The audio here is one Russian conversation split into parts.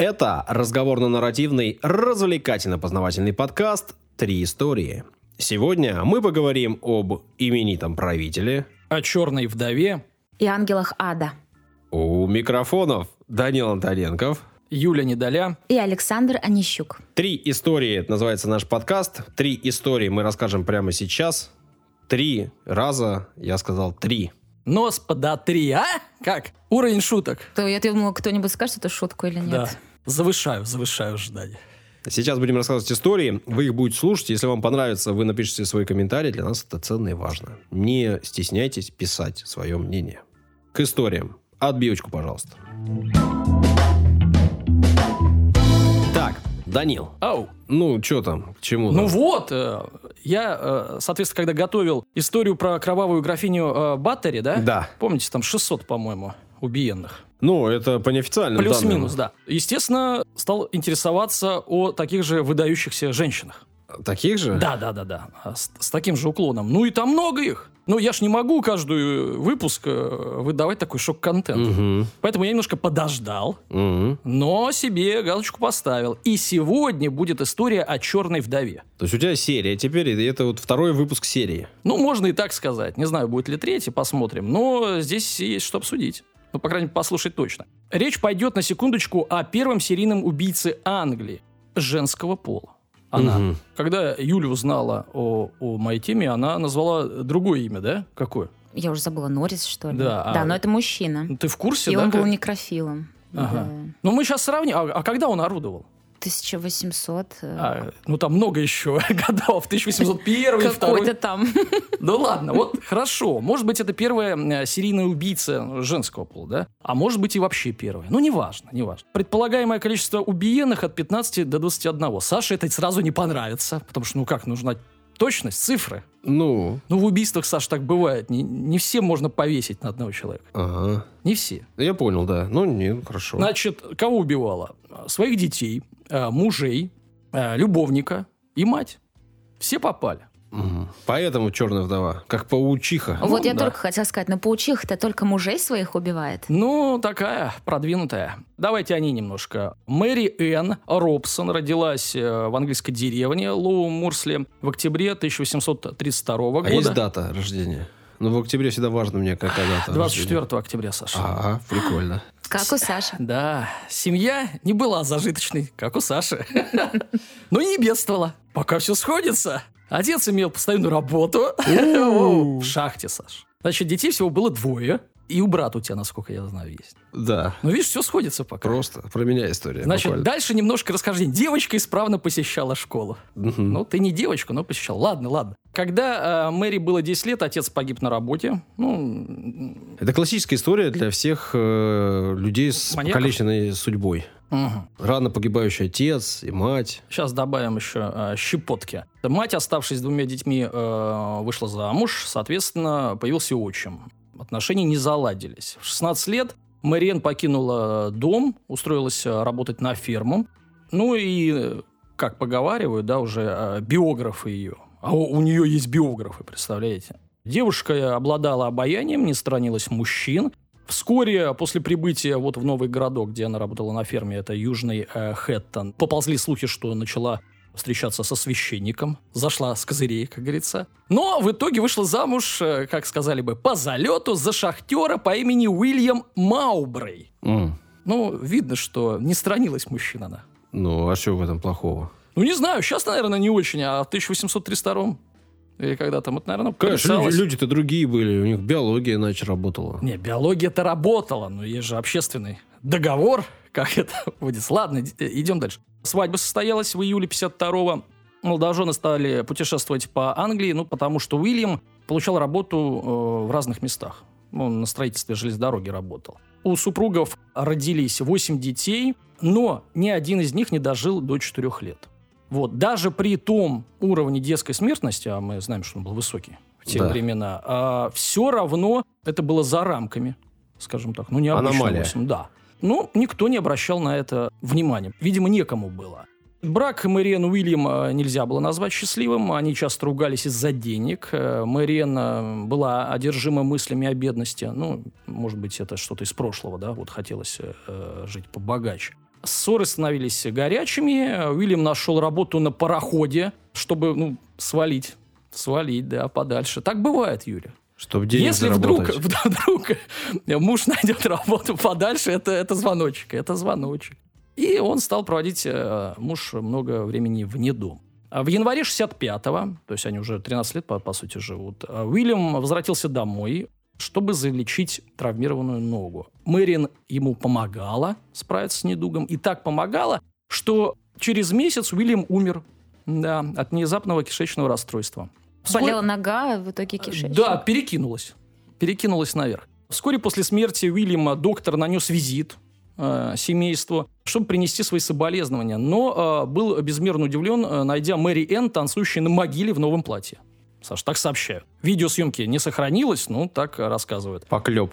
Это разговорно-нарративный, развлекательно-познавательный подкаст «Три истории». Сегодня мы поговорим об именитом правителе, о черной вдове и ангелах ада. У микрофонов Данил Антоненков, Юля Недоля и Александр Онищук. Три истории, называется наш подкаст. Три истории мы расскажем прямо сейчас. Три раза, я сказал три. Нос подотри, а? Как? Уровень шуток. То я думала, кто-нибудь скажет эту шутку или нет. Да. Завышаю, завышаю ожидания. Сейчас будем рассказывать истории, вы их будете слушать. Если вам понравится, вы напишите свой комментарий. Для нас это ценно и важно. Не стесняйтесь писать свое мнение. К историям. Отбивочку, пожалуйста. Так, Данил. Ау. Ну, что там, к чему? Ну вот, э, я, э, соответственно, когда готовил историю про кровавую графиню э, Баттери, да? Да. Помните, там 600, по-моему, убиенных. Ну, это по неофициальным Плюс-минус, да. Естественно, стал интересоваться о таких же выдающихся женщинах. Таких же? Да, да, да, да. А с, с таким же уклоном. Ну и там много их. Ну, я ж не могу каждый выпуск э, выдавать такой шок-контент. Угу. Поэтому я немножко подождал, Угу. но себе галочку поставил. И сегодня будет история о черной вдове. То есть у тебя серия теперь, и это вот второй выпуск серии. Ну, можно и так сказать. Не знаю, будет ли третий, посмотрим. Но здесь есть что обсудить. Ну, по крайней мере, послушать точно. Речь пойдет на секундочку о первом серийном убийце Англии женского пола. Она. Мгм. Когда Юля узнала о, о моей теме, она назвала другое имя, да? Какое? Я уже забыла, Норрис, что ли? Да, а- Да, но это мужчина. Ты в курсе, И да? он был как- некрофилом. Ага. Да. Ну, мы сейчас сравним. А, а когда он орудовал? 1800. э, А, ну, там много еще годов. 1801, Какой-то второй. там. Ну ладно, вот хорошо. Может быть, это первая серийная убийца женского пола, да? А может быть и вообще первая. Ну, неважно, неважно. Предполагаемое количество убиенных от 15 до 21. Саше это сразу не понравится, потому что, ну как, нужна точность, цифры. Ну, Ну, в убийствах, Саш, так бывает. Не, не все можно повесить на одного человека. ага. Не все. Я понял, да. Ну, не, хорошо. Значит, кого убивала? Своих детей, э, мужей, э, любовника и мать. Все попали. Поэтому черная вдова, как паучиха. Вот я да. только хотела сказать, но паучиха-то только мужей своих убивает. Ну, такая продвинутая. Давайте они немножко. Мэри Энн Робсон родилась э, в английской деревне Лоу Мурсли в октябре 1832 А года. есть дата рождения? Ну, в октябре всегда важно мне, какая дата 24 рождения. октября, Саша. Ага, прикольно. Как у Саши. Да, семья не была зажиточной, как у Саши. Но и не бедствовала. Пока все сходится. Отец имел постоянную работу. В шахте, Саш. Значит, детей всего было двое. И у брата у тебя, насколько я знаю, есть. Да, Ну, видишь, все сходится пока. просто про меня история. Значит, буквально. дальше немножко расхождение. Девочка исправно посещала школу. Ну, ты не девочка, но посещал. Ладно, ладно. Когда э, Мэри было 10 лет, отец погиб на работе. Ну, Это классическая история для всех э, людей с Маньяков? покалеченной судьбой. Мгм. Рано погибающий отец и мать. Сейчас добавим еще э, щепотки. Мать, оставшись с двумя детьми, э, вышла замуж. Соответственно, появился отчим. Отношения не заладились. В 16 лет Мэриэн покинула дом, устроилась э, работать на ферму. Ну и, как поговаривают, да, уже э, биографы ее. А у, у нее есть биографы, представляете? Девушка обладала обаянием, не сторонилась мужчин. Вскоре после прибытия вот в новый городок, где она работала на ферме, это Южный э, Хэттон, поползли слухи, что начала встречаться со священником, зашла с козырей, как говорится. Но в итоге вышла замуж, э, как сказали бы, по залету за шахтера по имени Уильям Маубрей. М. Ну, видно, что не сторонилась мужчин она. Ну, а что в этом плохого? Ну, не знаю, сейчас, наверное, не очень, а в 1832 или когда там, это, наверное, Конечно, люди- люди-то другие были, у них биология иначе работала. Не, биология-то работала, но есть же общественный договор, как это будет. Ладно, идем дальше. Свадьба состоялась в июле 52-го. Молодожены стали путешествовать по Англии, ну, потому что Уильям получал работу э, в разных местах. Он на строительстве железной дороги работал. У супругов родились 8 детей, но ни один из них не дожил до 4 лет. Вот. Даже при том уровне детской смертности, а мы знаем, что он был высокий в те Да. времена, все равно это было за рамками, скажем так. Ну, необычно Аномалия. 8, да. Но никто не обращал на это внимания. Видимо, некому было. Брак Мэриэн Уильям нельзя было назвать счастливым. Они часто ругались из-за денег. Э, Мэриэн э, была одержима мыслями о бедности. Ну, может быть, это что-то из прошлого, да, вот хотелось э, жить побогаче. Ссоры становились горячими. Уильям нашел работу на пароходе, чтобы ну, свалить. Свалить, да, подальше. Так бывает, Юля. Чтобы денег Если вдруг, заработать. вдруг муж найдет работу подальше, это, это звоночек, это звоночек. И он стал проводить, э, муж, много времени вне дома. А В январе 65-го, то есть они уже 13 лет, по, по сути, живут, э, Уильям возвратился домой, чтобы залечить травмированную ногу. Мэрин ему помогала справиться с недугом, и так помогала, что через месяц Уильям умер да, от внезапного кишечного расстройства. Вскоре- Болела нога, а в итоге кишечник. да, перекинулась. Перекинулась наверх. Вскоре после смерти Уильяма доктор нанес визит э, семейству, чтобы принести свои соболезнования. Но э, был безмерно удивлен, э, найдя Мэри Энн, танцующей на могиле в новом платье. Саш, так сообщают. Видеосъемки не сохранилось, ну, так рассказывают. Поклеп.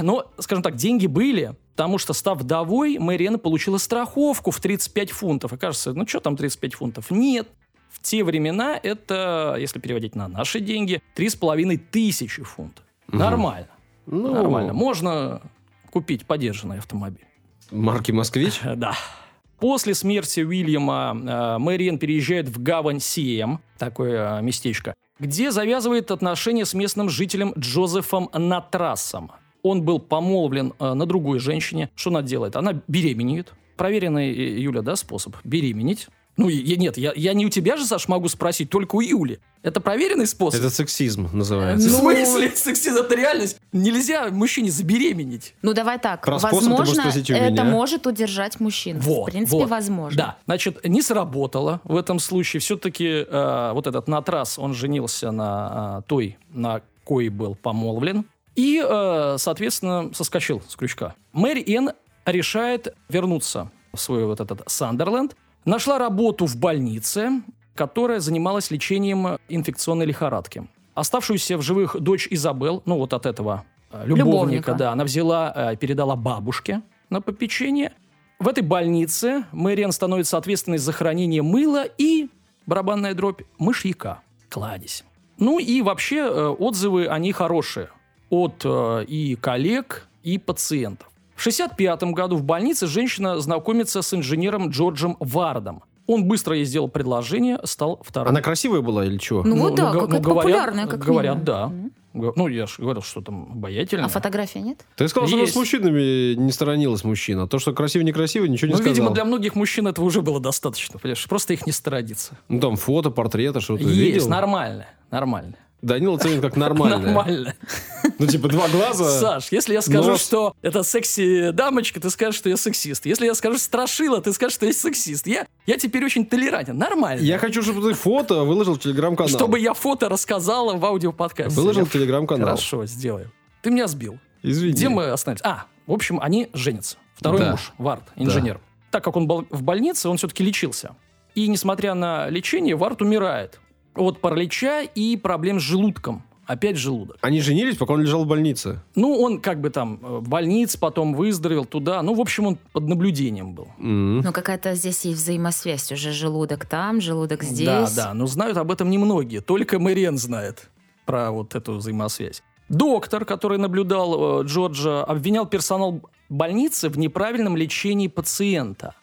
Но, скажем так, деньги были, потому что, став вдовой, Мэри Энн получила страховку в 35 фунтов. И кажется, ну, что там 35 фунтов? Нет. В те времена это, если переводить на наши деньги, 3,5 тысячи фунтов. Нормально. Ну, Нормально. Можно купить подержанный автомобиль. Марки «Москвич». Да. После смерти Уильяма э, Мэриэн переезжает в гавань Сием, такое э, местечко, где завязывает отношения с местным жителем Джозефом Натрасом. Он был помолвлен э, на другой женщине. Что она делает? Она беременеет. Проверенный, э, Юля, да, способ? Беременеть. Ну, и нет, я, я не у тебя же, Саш, могу спросить, только у Юли. Это проверенный способ? Это сексизм В называется. Ну, смысле? Сексизм это реальность. Нельзя мужчине забеременеть. Ну, давай так. Про способ ты можешь Возможно, спросить у это может удержать мужчин. Вот, В принципе, вот. возможно. Да, значит, не сработало в этом случае. Все-таки э, вот этот Натрас, он женился на э, той, на кой был помолвлен. И, э, соответственно, соскочил с крючка. Мэри Энн решает вернуться в свой вот этот Сандерленд. Нашла работу в больнице, которая занималась лечением инфекционной лихорадки. Оставшуюся в живых дочь Изабел, ну вот от этого э, любовника, Любовника. да, она взяла, э, передала бабушке на попечение. В этой больнице Мэриан становится ответственной за хранение мыла и барабанная дробь мышьяка, кладезь. Ну и вообще э, отзывы, они хорошие от э, и коллег, и пациентов. В 1965 году в больнице женщина знакомится с инженером Джорджем Вардом. Он быстро ей сделал предложение, стал вторым. Она красивая была или что? Ну, вот да, га- какая-то говорят- популярная, как Говорят, минимум. да. Г- Ну, я же говорил, что там обаятельная. А фотография нет? Ты сказал, что она с мужчинами не сторонилась мужчина. То, что красиво-некрасиво, ничего не Ну, сказал. видимо, для многих мужчин этого уже было достаточно, понимаешь? Просто их не сторониться. Ну, там фото, портреты, что-то Есть, видел? нормально, нормально. Данила оценит как нормально. Нормально. Ну, типа, два глаза. Саш, если я скажу, нос. что это секси-дамочка, ты скажешь, что я сексист. Если я скажу страшила, ты скажешь, что я сексист. Я, я теперь очень толерантен. Нормально. Я хочу, чтобы ты фото выложил в телеграм-канал. Чтобы я фото рассказала в аудиоподкасте. Выложил в телеграм-канал. Хорошо, сделаю. Ты меня сбил. Извини. Где мы остановились? А, в общем, они женятся. Второй Да. муж, Вард, инженер. Так как он был в больнице, он все-таки лечился. И несмотря на лечение, Вард умирает от паралича и проблем с желудком. Опять желудок. Они женились, пока он лежал в больнице. Ну, он как бы там э, в больнице, потом выздоровел туда. Ну, в общем, он под наблюдением был. М. Ну, какая-то здесь есть взаимосвязь уже. Желудок там, желудок здесь. Да, да, но знают об этом немногие. Только Мэриэн знает про вот эту взаимосвязь. Доктор, который наблюдал э, Джорджа, обвинял персонал больницы в неправильном лечении пациента.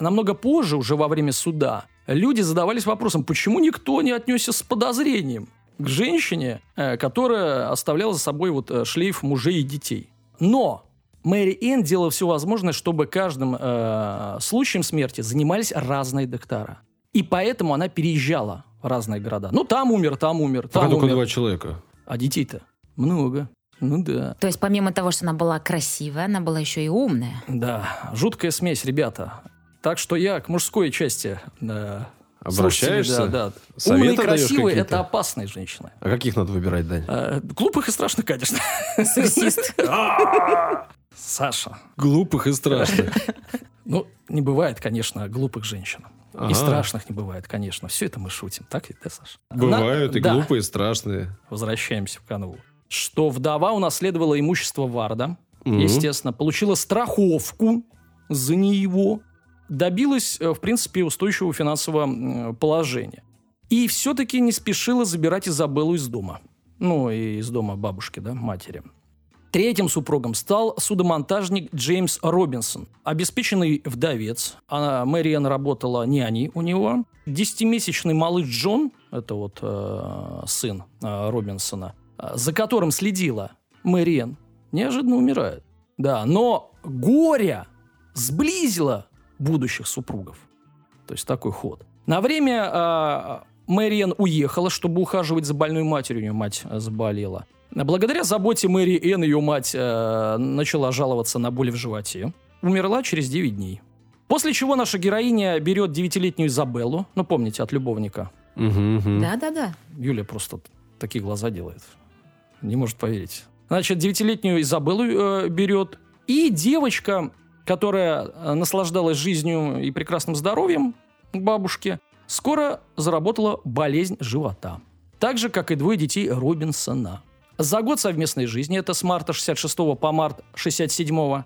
Намного позже, уже во время суда, люди задавались вопросом, почему никто не отнесся с подозрением к женщине, э, которая оставляла за собой вот э, шлейф мужей и детей. Но Мэри Энн делала все возможное, чтобы каждым э, случаем смерти занимались разные доктора. И поэтому она переезжала в разные города. Ну, там умер, там умер, Пока там только умер. два человека. А детей-то много. Ну да. То есть, помимо того, что она была красивая, она была еще и умная. Да, жуткая смесь, ребята. Так что я к мужской части э, Обращаешься? Да, да. Умные, красивые – это опасные женщины. А каких надо выбирать, Дань? Э, глупых и страшных, конечно. Сексист. Саша. Глупых и страшных. Ну, не бывает, конечно, глупых женщин. Ага. И страшных не бывает, конечно. Все это мы шутим, так ведь, да, Саша? Бывают и да. глупые, и страшные. Возвращаемся в канву. Что вдова унаследовала имущество Варда, естественно, получила страховку за него, добилась, э, в принципе, устойчивого финансового положения. И все-таки не спешила забирать Изабеллу из дома. Ну, и из дома бабушки, да, матери. Третьим супругом стал судомонтажник Джеймс Робинсон, обеспеченный вдовец. А Мэриэн работала няней у него. Десятимесячный малыш Джон, это вот э, сын э, Робинсона, э, за которым следила Мэриэн, неожиданно умирает. Да, но горе сблизило будущих супругов. То есть такой ход. На время э, Мэриэн уехала, чтобы ухаживать за больной матерью. У нее мать заболела. Благодаря заботе Мэри Энн ее мать э, начала жаловаться на боли в животе. Умерла через 9 дней. После чего наша героиня берет девятилетнюю Изабеллу, ну, помните, от любовника. Да-да-да. Юля просто такие глаза делает. Не может поверить. Значит, девятилетнюю Изабеллу э, берет. И девочка, которая э, наслаждалась жизнью и прекрасным здоровьем бабушки, скоро заработала болезнь живота. Так же, как и двое детей Робинсона. За год совместной жизни, это с марта 66 по март 67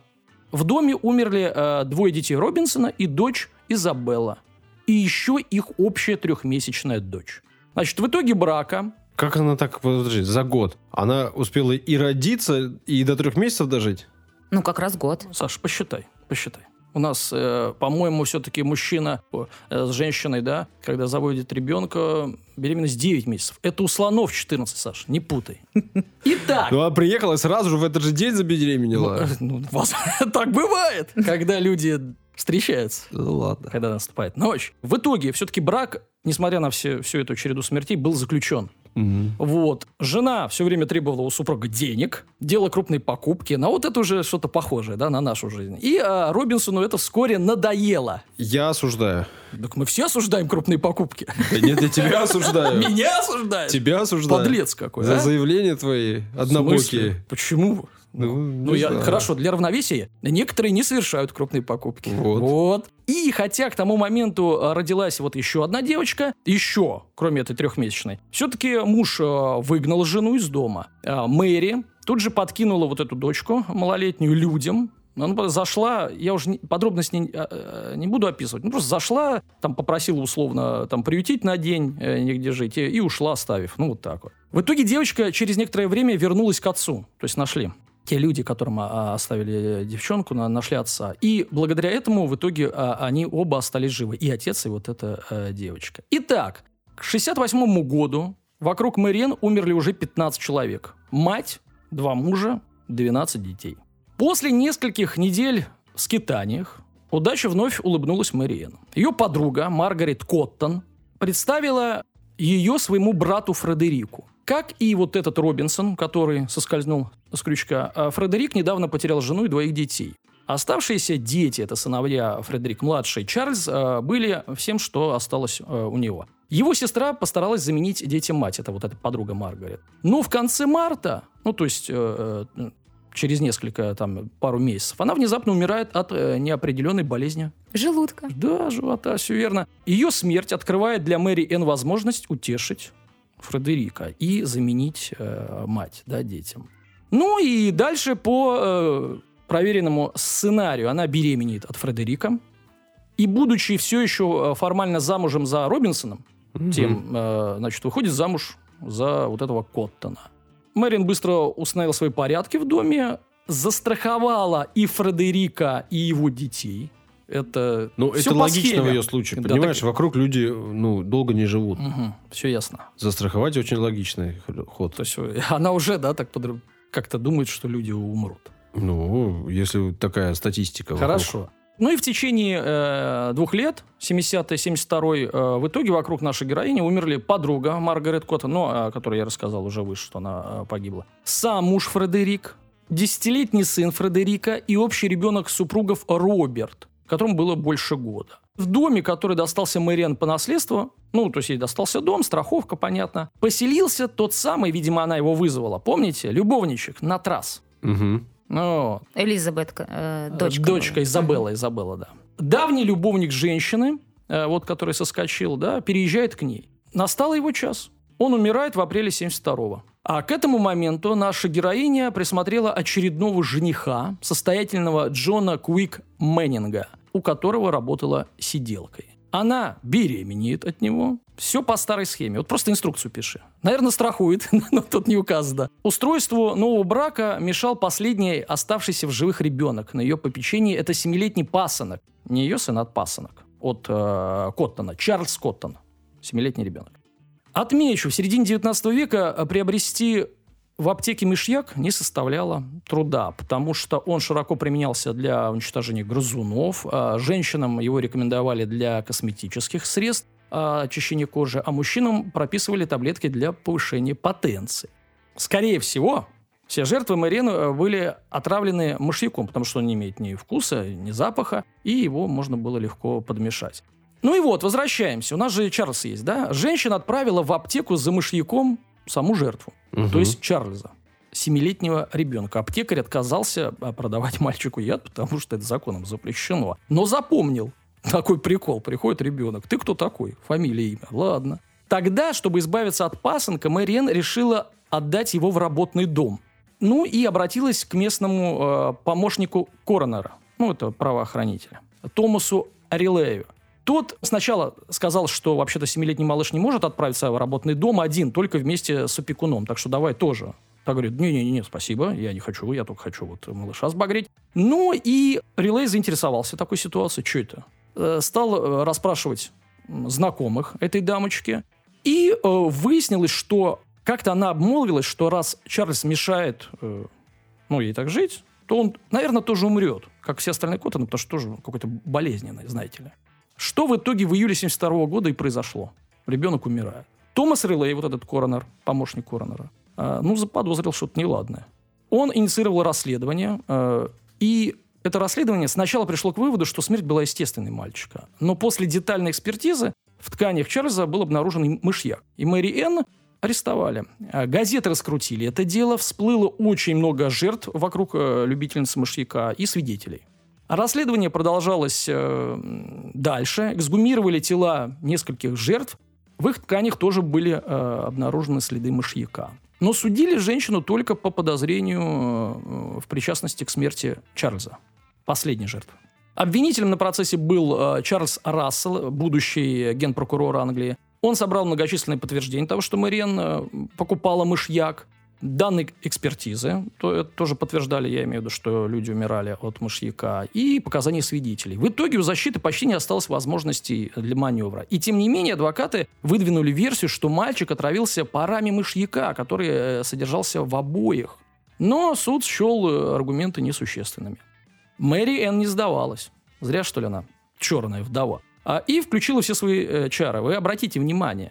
в доме умерли э, двое детей Робинсона и дочь Изабелла. И еще их общая трехмесячная дочь. Значит, в итоге брака Как она так, подожди, за год? Она успела и родиться, и до трех месяцев дожить? Ну, как раз год. Саш, посчитай, посчитай. У нас, э, по-моему, все-таки мужчина э, с женщиной, да, когда заводит ребенка, беременность 9 месяцев. Это у слонов 14, Саш, не путай. Итак, Ну, а приехала и сразу же в этот же день забеременела. ну, ну, вас- так бывает, когда люди встречаются. Ну, ладно. когда наступает ночь. В итоге, все-таки брак, несмотря на все, всю эту череду смертей, был заключен. Мгм. Вот. Жена все время требовала у супруга денег, делала крупные покупки. На вот это уже что-то похожее, да, на нашу жизнь. И а, Робинсону это вскоре надоело. Я осуждаю. Так мы все осуждаем крупные покупки. Да нет, я тебя осуждаю. Меня осуждают? Тебя осуждаю. Подлец какой, За а? заявления твои однобокие. Почему? Ну, Ну, не я, знаю. хорошо, для равновесия некоторые не совершают крупные покупки. Вот. И хотя к тому моменту а, родилась вот еще одна девочка, еще, кроме этой трехмесячной, все-таки муж а, выгнал жену из дома. А, Мэри тут же подкинула вот эту дочку малолетнюю людям, она зашла, я уже не- подробно с ней а, а, не буду описывать, ну просто зашла, там попросила условно там приютить на день, э, негде жить, и, и ушла, оставив, ну вот так вот. В итоге девочка через некоторое время вернулась к отцу, то есть нашли те люди, которым а, оставили девчонку, на- нашли отца. И благодаря этому в итоге а, они оба остались живы. И отец, и вот эта а, девочка. Итак, к 68 году вокруг Мэриэн умерли уже 15 человек. Мать, два мужа, 12 детей. После нескольких недель в скитаниях удача вновь улыбнулась Мэриэн. Ее подруга Маргарет Коттон представила ее своему брату Фредерику. Как и вот этот Робинсон, который соскользнул с крючка, а Фредерик недавно потерял жену и двоих детей. Оставшиеся дети, это сыновья Фредерик-младший и Чарльз, э, были всем, что осталось э, у него. Его сестра постаралась заменить детям мать, это вот эта подруга Маргарет. Но в конце марта, ну то есть э, э, через несколько, там, пару месяцев, она внезапно умирает от э, неопределенной болезни Желудка. да, живота, все верно. Ее смерть открывает для Мэри Энн возможность утешить Фредерика и заменить э, мать да, детям. Ну и дальше по э, проверенному сценарию она беременеет от Фредерика. И будучи все еще э, формально замужем за Робинсоном, тем, э, значит, выходит замуж за вот этого Коттона. Мэрин быстро установила свои порядки в доме, застраховала и Фредерика, и его детей. Это Ну, всё это логично в ее случае. Да, Понимаешь, так- вокруг люди ну, долго не живут. все ясно. Застраховать очень логичный ход. То есть э, она уже, да, так подр- как-то думает, что люди умрут. Ну, если такая статистика. вокруг. Хорошо. Ну и в течение э, двух лет, 70-72 э, в итоге вокруг нашей героини умерли подруга Маргарет Коттон, ну, о которой я рассказал уже выше, что она э, погибла. Сам муж Фредерик, десятилетний сын Фредерика и общий ребенок супругов Роберт, которому было больше года. В доме, который достался Мэриан по наследству, ну, то есть ей достался дом, страховка, понятно, поселился тот самый, видимо, она его вызвала, помните, любовничек, Натрас. Мгм. Ну, Элизабет, э, дочка. Дочка была. Изабелла, Изабелла, да. Давний любовник женщины, э, вот который соскочил, да, переезжает к ней. Настал его час. Он умирает в апреле 72-го. А к этому моменту наша героиня присмотрела очередного жениха, состоятельного Джона Куик Мэннинга, у которого работала сиделкой. Она беременеет от него. Все по старой схеме. Вот просто инструкцию пиши. Наверное, страхует, но тут не указано. Устройству нового брака мешал последний оставшийся в живых ребенок. На ее попечении это семилетний пасынок. Не ее сын, а пасынок. От э, Коттона. Чарльз Коттон. Семилетний ребенок. Отмечу, в середине 19 века э, приобрести в аптеке мышьяк не составляло труда, потому что он широко применялся для уничтожения грызунов. А женщинам его рекомендовали для косметических средств а, очищения кожи, а мужчинам прописывали таблетки для повышения потенции. Скорее всего, все жертвы Мэриэн э, были отравлены мышьяком, потому что он не имеет ни вкуса, ни запаха, и его можно было легко подмешать. Ну и вот, возвращаемся. У нас же Чарльз есть, да? Женщина отправила в аптеку за мышьяком саму жертву, угу. то есть Чарльза семилетнего ребенка. Аптекарь отказался а, продавать мальчику яд, потому что это законом запрещено. Но запомнил такой прикол. Приходит ребенок. Ты кто такой? Фамилия, имя. Ладно. Тогда, чтобы избавиться от пасынка, Мэриэн решила отдать его в работный дом. Ну и обратилась к местному э, помощнику коронера, ну это правоохранителя, Томасу Арилею. Тот сначала сказал, что вообще-то семилетний малыш не может отправиться в работный дом один, только вместе с опекуном. Так что давай тоже. Так говорит, не-не-не, спасибо, я не хочу, я только хочу вот малыша сбагрить. Ну и Релей заинтересовался такой ситуацией. Что это? Э, стал э, расспрашивать знакомых этой дамочки. И э, выяснилось, что как-то она обмолвилась, что раз Чарльз мешает ну, ей так жить, то он, наверное, тоже умрет, как все остальные Коттоны, потому что тоже какой-то болезненный, знаете ли. Что в итоге в июле 72 года и произошло? Ребенок умирает. Томас Релей, вот этот коронер, помощник коронера, э, ну, заподозрил что-то неладное. Он инициировал расследование, э, и это расследование сначала пришло к выводу, что смерть была естественной мальчика. Но после детальной экспертизы в тканях Чарльза был обнаружен мышьяк. И Мэри Энн арестовали. Э, газеты раскрутили это дело, всплыло очень много жертв вокруг любительницы мышьяка и свидетелей. Расследование продолжалось э, дальше. Эксгумировали тела нескольких жертв. В их тканях тоже были э, обнаружены следы мышьяка. Но судили женщину только по подозрению э, в причастности к смерти Чарльза, последней жертвы. Обвинителем на процессе был э, Чарльз Рассел, будущий генпрокурор Англии. Он собрал многочисленные подтверждения того, что Мэриэн э, покупала мышьяк. Данные экспертизы то, это тоже подтверждали, я имею в виду, что люди умирали от мышьяка, и показания свидетелей. В итоге у защиты почти не осталось возможностей для маневра. И тем не менее адвокаты выдвинули версию, что мальчик отравился парами мышьяка, который э, содержался в обоих. Но суд счел э, аргументы несущественными. Мэри Энн не сдавалась. Зря, что ли, она черная вдова. А, и включила все свои э, чары. Вы обратите внимание,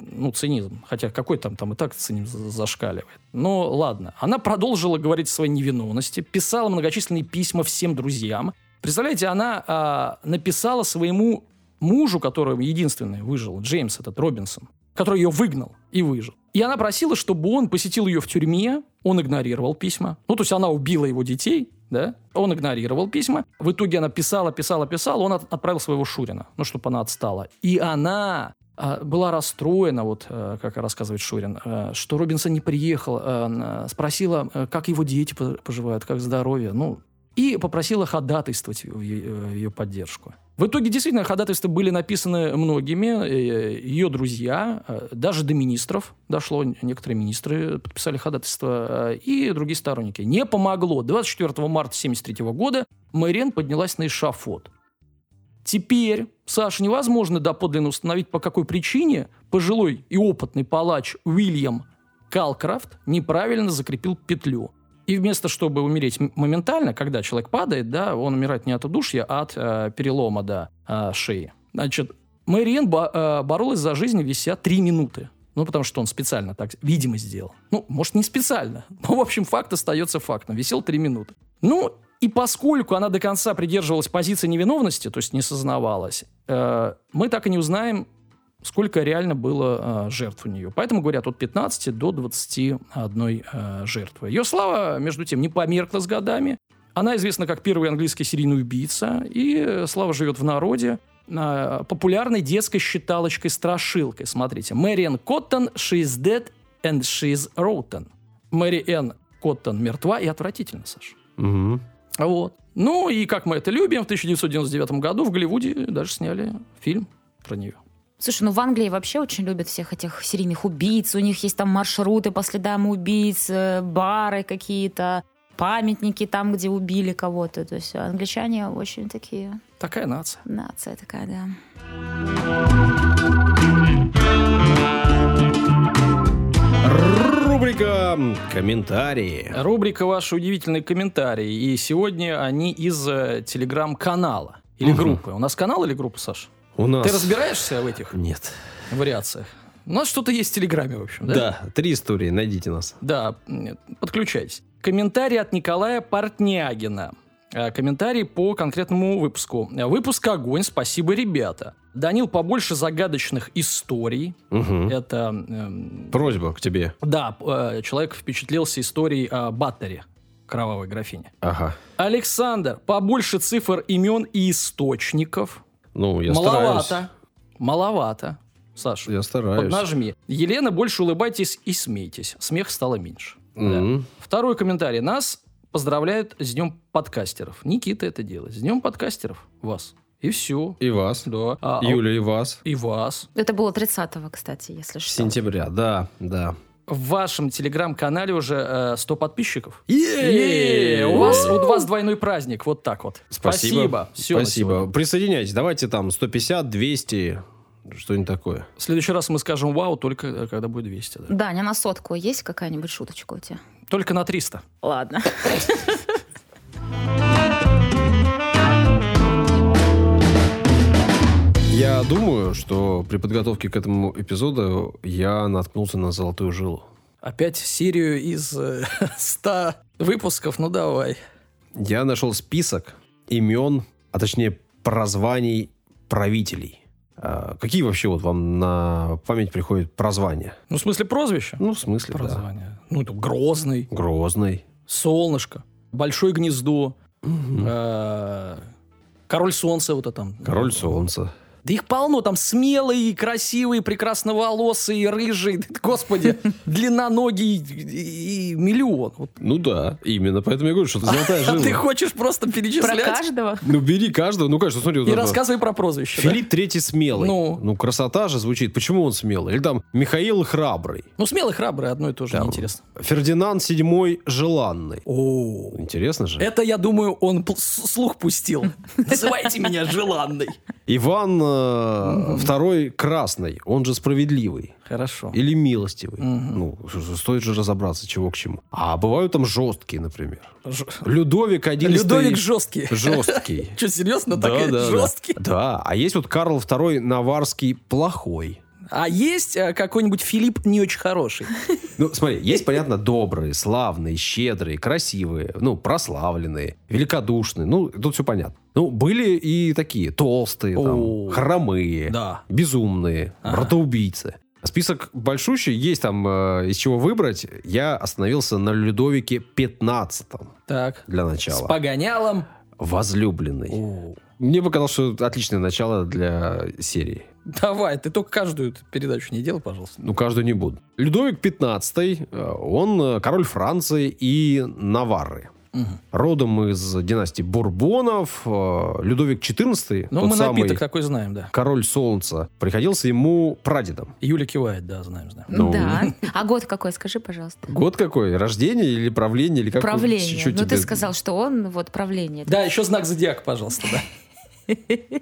ну, цинизм. Хотя какой там, там и так цинизм зашкаливает. Но ладно. Она продолжила говорить о своей невиновности, писала многочисленные письма всем друзьям. Представляете, она а, написала своему мужу, который единственный выжил, Джеймс этот Робинсон, который ее выгнал и выжил. И она просила, чтобы он посетил ее в тюрьме, он игнорировал письма. Ну, то есть она убила его детей, да? Он игнорировал письма. В итоге она писала, писала, писала, он отправил своего Шурина, ну, чтобы она отстала. И она была расстроена, вот э, как рассказывает Шурин, э, что Робинсон не приехал, э, спросила, как его дети поживают, как здоровье, ну, и попросила ходатайствовать в ее поддержку. В итоге действительно ходатайства были написаны многими, ее друзья, даже до министров дошло, некоторые министры подписали ходатайство, и другие сторонники. Не помогло. 24 марта 1973 года Мэрен поднялась на эшафот. Теперь, Саша, невозможно доподлинно установить, по какой причине пожилой и опытный палач Уильям Калкрафт неправильно закрепил петлю. И вместо, чтобы умереть моментально, когда человек падает, да, он умирает не от удушья, а от э, перелома да, э, шеи. Значит, Мэриэн бо- э, боролась за жизнь, вися три минуты. Ну, потому что он специально так, видимо, сделал. Ну, может, не специально. Но, в общем, факт остается фактом. Висел три минуты. Ну, и поскольку она до конца придерживалась позиции невиновности, то есть не сознавалась, э, мы так и не узнаем, сколько реально было э, жертв у нее. Поэтому говорят от 15 до 21 э, жертвы. Ее слава, между тем, не померкла с годами. Она известна как первый английский серийный убийца, и слава живет в народе э, популярной детской считалочкой-страшилкой. Смотрите, Мэриэн Коттон, she's dead and she's rotten. Мэри Энн Коттон мертва и отвратительно, Саша. Угу. Вот. Ну и как мы это любим, в 1999 году в Голливуде даже сняли фильм про нее. Слушай, ну в Англии вообще очень любят всех этих серийных убийц. У них есть там маршруты по следам убийц, э, бары какие-то, памятники там, где убили кого-то. То есть англичане очень такие... Такая нация. Нация такая, да. Рубрика «Комментарии». Рубрика «Ваши удивительные комментарии». И сегодня они из э, телеграм-канала. Или Мгм. группы. У нас канал или группа, Саш? У нас... Ты разбираешься в этих Нет. вариациях? У нас что-то есть в Телеграме, в общем, да? Да, три истории, найдите нас. Да, подключайтесь. Комментарий от Николая Портнягина. Э, Комментарий по конкретному выпуску. Э, Выпуск огонь, спасибо, ребята. Данил, побольше загадочных историй. Мгм. Это, эм, Просьба к тебе. да, э, человек впечатлился историей о Баттере, кровавой графине. Ага. Александр, побольше цифр, имен и источников. Ну, я Маловато. стараюсь. Маловато. Саша, Я стараюсь. поднажми. Елена, больше улыбайтесь и смейтесь. Смех стало меньше. Да. Мгм. Второй комментарий. Нас поздравляют с Днем подкастеров. Никита это делает. С Днем подкастеров вас. И все. И вас. Да. А, а- Юля, и вас. И вас. Это было 30-го, кстати, если что. Сентября, да, да. В вашем телеграм-канале уже э, 100 подписчиков. Е-е-е! Е, У вас, у вас двойной праздник. Вот так вот. Спасибо. Всё на Спасибо. Присоединяйтесь. Давайте там 150, 200, что-нибудь такое. В следующий раз мы скажем вау, только э, когда будет 200. да. Даня, на сотку есть какая-нибудь шуточка у тебя? Только на 300. Ладно. Я думаю, что при подготовке к этому эпизоду я наткнулся на золотую жилу. Опять серию из э, 100 выпусков. Ну давай. Я нашел список имен, а точнее прозваний правителей. А, какие вообще вот вам на память приходят прозвания? Ну, в смысле прозвища? Ну, в смысле, да. Прозвание. Ну, это Грозный, Грозный. Солнышко, Большое гнездо, э, Король Солнца вот это там. Король Солнца. Да их полно, там смелые, красивые, красноволосые, рыжие, господи, длинноногие и, и миллион. Ну да, именно. Поэтому я говорю, что это золотая А ты жила. хочешь просто Про перечислять каждого? Ну, бери каждого. Ну, конечно, смотри. и рассказывай про прозвище. Филипп Третий смелый. Ну. Ну. красота же звучит. Почему он смелый? Или там Михаил Храбрый. Ну, смелый, храбрый, одно и то же, Там. неинтересно. Фердинанд Седьмой Желанный. О, Интересно же. это, я думаю, он слух пустил. Называйте меня желанный. Иван э, Второй Красный. Он же справедливый. Хорошо. Или милостивый. Мгм. Ну, стоит же разобраться, чего к чему. А бывают там жесткие, например. Ж- Людовик XI... Людовик жесткий. Жесткий. Что, серьезно? Да, да. жесткий? Да, а есть вот Карл II Наварский плохой. А есть э, какой-нибудь Филипп не очень хороший? Ну, смотри, есть, понятно, добрые, славные, щедрые, красивые, ну, прославленные, великодушные. Ну, тут все понятно. Ну, были и такие толстые, там, хромые, Да. безумные, Ага. Список большущий, есть там э, из чего выбрать. Я остановился на Людовике 15 Так. для С начала. погонялом. Возлюбленный. О, Мне показалось, что это отличное начало для серии. Давай, ты только каждую передачу не делай, пожалуйста. Ну, каждую не буду. Людовик 15 он э, король Франции и Наварры. Мгм. Родом из династии Бурбонов. э, Людовик XIV, Ну, мы самый напиток такой знаем, да. король солнца, приходился ему прадедом. Юля кивает, да, знаем, знаем. Ну. Да. А год какой, скажи, пожалуйста. Год какой? Рождение или правление? Или как правление. чё ну, ты тебе- сказал, что он, вот, правление. Да, еще знак зодиака, пожалуйста, да.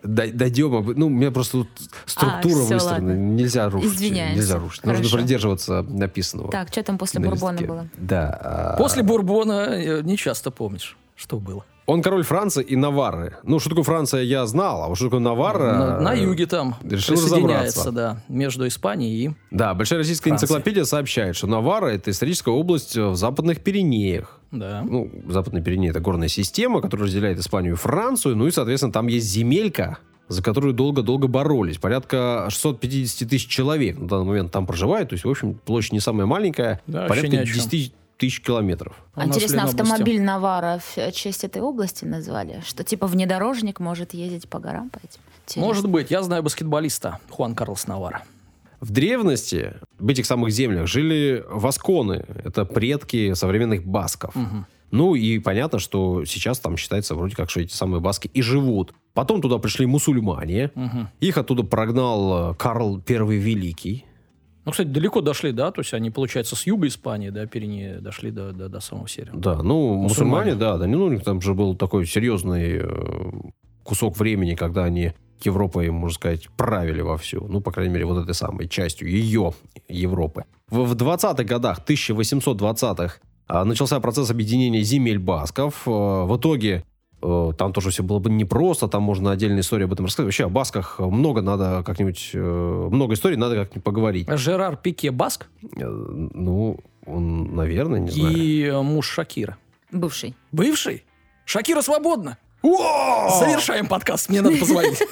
Дойдем. Ну, у меня просто тут структура А, выстроена. Нельзя рушить. Нельзя рушить. Нужно придерживаться написанного. Так, что там после на Бурбона было? Да. а, После Бурбона не часто помнишь, что было. Он король Франции и Наварры. Ну, что такое Франция, я знал, а вот что такое Наварра... На, на юге там решил присоединяется, да, между Испанией и... Да, Большая российская Франция. энциклопедия сообщает, что Наварра – это историческая область в западных Пиренеях. Да. Ну, западные Пиренеи – это горная система, которая разделяет Испанию и Францию. Ну и, соответственно, там есть земелька, за которую долго-долго боролись. Порядка 650 тысяч человек на данный момент там проживает. То есть, в общем, площадь не самая маленькая. Да, порядка о чем. 10 тысяч километров. У нас Интересно, автомобиль Навара в честь этой области назвали? Что типа внедорожник может ездить по горам по этим? Интересно. Может быть, я знаю баскетболиста Хуан Карлос Навара. В древности в этих самых землях жили васконы. Это предки современных басков. Мгм. Ну и понятно, что сейчас там считается вроде как, что эти самые баски и живут. Потом туда пришли мусульмане. Мгм. Их оттуда прогнал э, Карл I Великий. Ну, кстати, далеко дошли, да? То есть они, получается, с юга Испании, да, перене дошли до, до, до самого севера. Да, ну, Мусульмане. мусульмане, да, да. Ну, у них там же был такой серьезный э, кусок времени, когда они Европой, можно сказать, правили вовсю. Ну, по крайней мере, вот этой самой частью ее Европы. В, в 20-х годах, 1820-х, а, начался процесс объединения земель басков. Э, В итоге там тоже все было бы непросто, там можно отдельную историю об этом рассказать. Вообще о басках много надо как-нибудь, э, много историй надо как-нибудь поговорить. Жерар Пике Баск Э, Ну, он, наверное, не знаю. и э, муж Шакира. Бывший. Бывший? Шакира свободна! Завершаем подкаст, мне надо позвонить.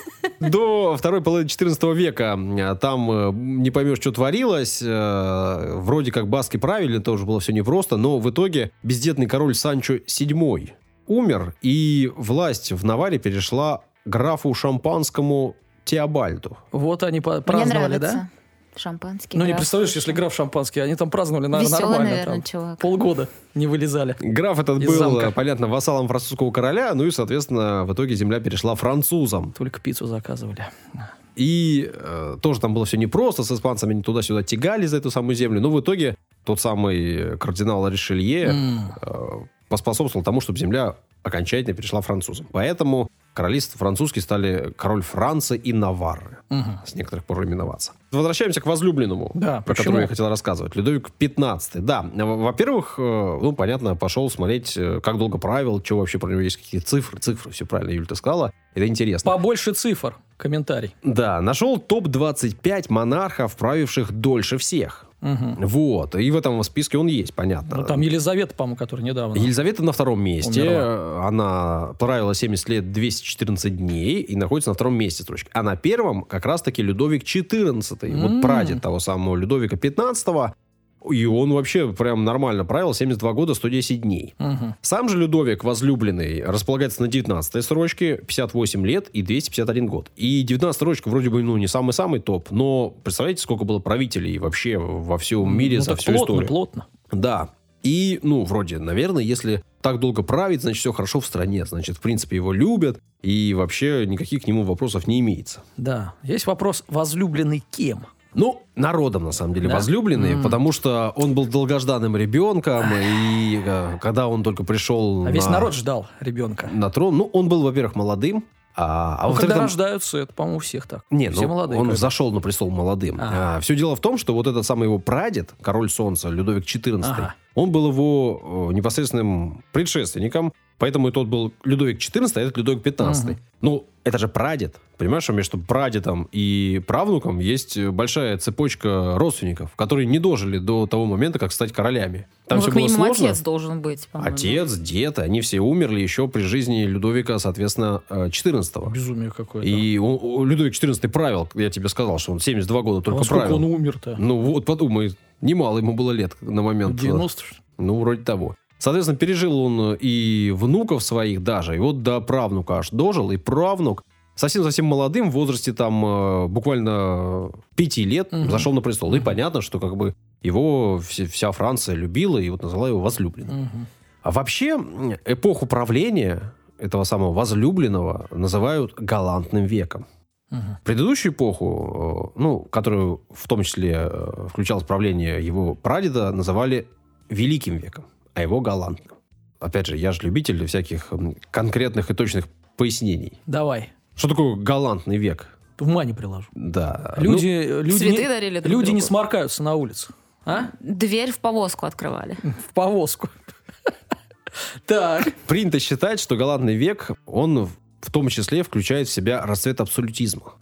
До второй половины 14 века э, там э, не поймешь, что творилось. Э, Вроде как баски правили, тоже было все непросто, но в итоге бездетный король Санчо VII умер, и власть в Наваре перешла графу шампанскому Теобальду. Вот они праздновали, да? Шампанский. Ну, не граф. представляешь, если граф шампанский, они там праздновали, наверное, Веселый, нормально. наверное, там. чувак. Полгода не вылезали. Граф этот Из был, замка. э, понятно, вассалом французского короля, ну и, соответственно, в итоге земля перешла французам. Только пиццу заказывали. И э, тоже там было все непросто, с испанцами они туда-сюда тягали за эту самую землю. Но в итоге тот самый кардинал Ришелье э, поспособствовал тому, чтобы земля окончательно перешла французам. Поэтому королевство французские стали король Франции и Наварры. Мгм. С некоторых пор именоваться. Возвращаемся к возлюбленному, Да, про почему? которого я хотел рассказывать. Людовик XV. Да, во- во-первых, э, ну, понятно, пошел смотреть, э, как долго правил, что вообще про него есть, какие цифры. Цифры, все правильно, Юль, ты сказала. Это интересно. Побольше цифр. Комментарий. Да, нашел топ-25 монархов, правивших дольше всех. Мгм. Вот. И в этом списке он есть, понятно. Ну, там Елизавета, по-моему, которая недавно. Елизавета на втором месте. Умерла. Она правила 70 лет 214 дней и находится на втором месте строчки. А на первом как раз-таки Людовик XIV. М. Вот прадед того самого Людовика XV. И он вообще прям нормально правил 72 года 110 дней. Мгм. Сам же Людовик, возлюбленный, располагается на 19 строчке, 58 лет и 251 год. И 19 строчка вроде бы, ну, не самый-самый топ, но представляете, сколько было правителей вообще во всем мире Ну, за всю плотно, историю? плотно. Да. И, ну, вроде, наверное, если так долго править, значит, все хорошо в стране. Значит, в принципе, его любят, и вообще никаких к нему вопросов не имеется. Да. Есть вопрос, возлюбленный кем? Ну, народом, на самом деле, Да? возлюбленный, М. потому что он был долгожданным ребенком, и э, когда он только пришел А весь на, народ ждал ребенка. на трон, ну, он был, во-первых, молодым, а, а Ну, когда там- рождаются, это, по-моему, у всех так. не, Все ну, молодые. он когда. зашел на престол молодым. Ага. все дело в том, что вот этот самый его прадед, король солнца, Людовик XIV, Ага. он был его э, непосредственным предшественником, поэтому и тот был Людовик XIV, а этот Людовик XV. Мгм. Ну, это же прадед. Понимаешь, что между прадедом и правнуком есть большая цепочка родственников, которые не дожили до того момента, как стать королями. Там ну, все как было минимум, сложно. отец должен быть. по-моему. Отец, дед, они все умерли еще при жизни Людовика, соответственно, э, XIV. Безумие какое-то. И он, Людовик XIV правил, я тебе сказал, что он 72 года А только сколько правил. он умер-то? Ну вот подумай, немало ему было лет на момент. 90 что ли? Ну, вроде того. Соответственно, пережил он и внуков своих даже, и вот до правнука аж дожил, и правнук совсем-совсем молодым, в возрасте там э, буквально пяти лет Мгм. зашел на престол. И понятно, что как бы его вся Франция любила и вот назвала его возлюбленным. Мгм. А вообще эпоху правления этого самого возлюбленного называют галантным веком. Мгм. Предыдущую эпоху, э, ну, которую в том числе э, включалось правление его прадеда, называли Великим веком, а его галантным. Опять же, я же любитель всяких конкретных и точных пояснений. Давай. Что такое галантный век? Ума не приложу. Да. Люди, ну, люди, не, дарили друг люди не сморкаются на улице. А? Дверь в повозку открывали. В повозку. Так. принято считать, что галантный век, он в том числе включает в себя расцвет абсолютизма.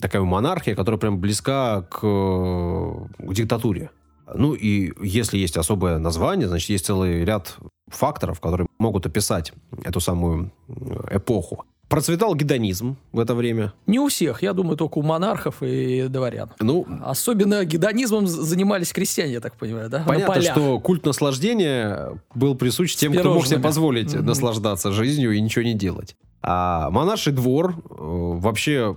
Такая монархия, которая прям близка к, к диктатуре. Ну и если есть особое название, значит, есть целый ряд факторов, которые могут описать эту самую э, эпоху. Процветал гедонизм в это время. Не у всех, я думаю, только у монархов и дворян. Ну, Особенно гедонизмом занимались крестьяне, я так понимаю, да? Понятно, что культ наслаждения был присущ тем, кто мог себе пирожными. позволить Мгм. наслаждаться жизнью и ничего не делать. А монарший двор э, вообще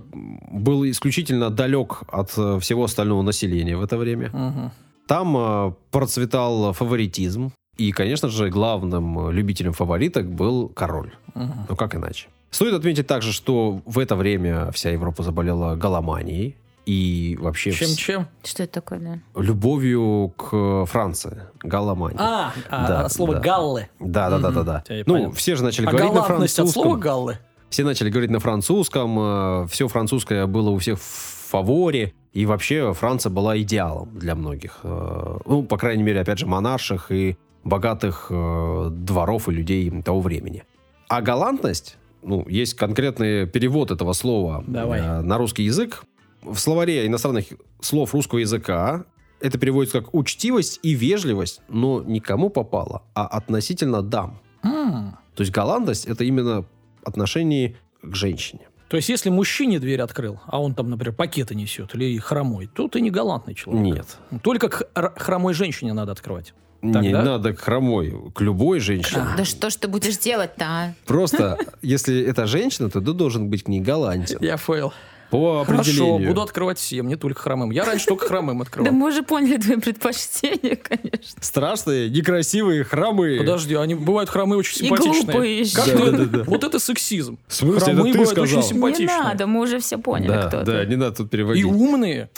был исключительно далек от э, всего остального населения в это время. Мгм. Там э, процветал фаворитизм. И, конечно же, главным любителем фавориток был король. Мгм. Ну, как иначе? Стоит отметить также, что в это время вся Европа заболела голоманией и вообще вс- Чем-чем? Что это такое, да? любовью к Франции. Голомания. А, а, Да, от слова да. «галлы». Да, да, да, да, да. Я не Ну, понял. все же начали А говорить на галантность от слова французском. «галлы». Все начали говорить на французском. Все французское было у всех в фаворе. И вообще Франция была идеалом для многих. Э, Ну, по крайней мере, опять же, монарших и богатых э, дворов и людей того времени. А галантность, ну, есть конкретный перевод этого слова Давай. э, на русский язык. В словаре иностранных слов русского языка это переводится как учтивость и вежливость, но никому попало, а относительно дам. М. То есть галантность это именно отношение к женщине. То есть, если мужчине дверь открыл, а он там, например, пакеты несет или хромой, то ты не галантный человек. Нет. Только к хромой женщине надо открывать. Так, не да? надо к хромой, к любой женщине. Да что ж ты будешь делать-то, а? Просто, если это женщина, то ты должен быть к ней галантен. Я фейл. По Хорошо, определению. буду открывать всем, не только хромым. Я раньше только хромым Да открывал. мы уже поняли твои предпочтения, конечно. Страшные, некрасивые хромы. Подожди, они бывают хромые очень И симпатичные. глупые еще. Как Да, ты- да, да, да. Вот это сексизм. В смысле, это Хромые ты бывают сказал? очень симпатичные. Не надо, мы уже все поняли, Да, кто да, ты. не надо тут И переводить. умные.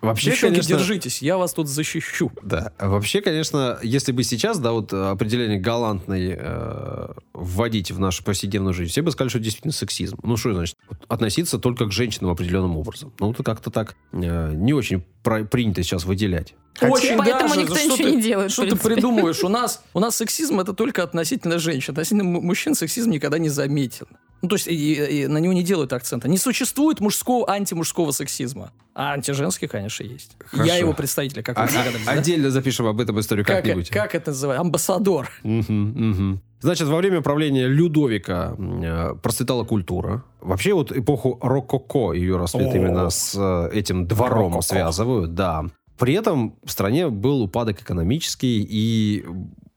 Вообще, Девчонки, конечно, держитесь, я вас тут защищу. Да. Вообще, конечно, если бы сейчас, да, вот определение галантный э, вводить в нашу повседневную жизнь, все бы сказали, что действительно сексизм. Ну, что значит? Вот относиться только к женщинам определенным образом. Ну, это как-то так э, не очень про- принято сейчас выделять. Очень Поэтому даже. никто Да что ничего ты- не делает, Что ты придумываешь? У нас, у нас сексизм это только относительно женщин. Относительно мужчин сексизм никогда не заметен. Ну, то есть и- и на него не делают акцента. Не существует мужского, антимужского сексизма. А антиженский, конечно, есть. Хорошо. Я его представитель, как вы А- догадались, а- да? Отдельно запишем об этом историю Как, как-нибудь. как это называется? Амбассадор. Мгм, мгм. Значит, во время правления Людовика э, процветала культура. Вообще вот эпоху рококо, ее расцвет именно с э, этим двором Рококо. связывают, да. При этом в стране был упадок экономический и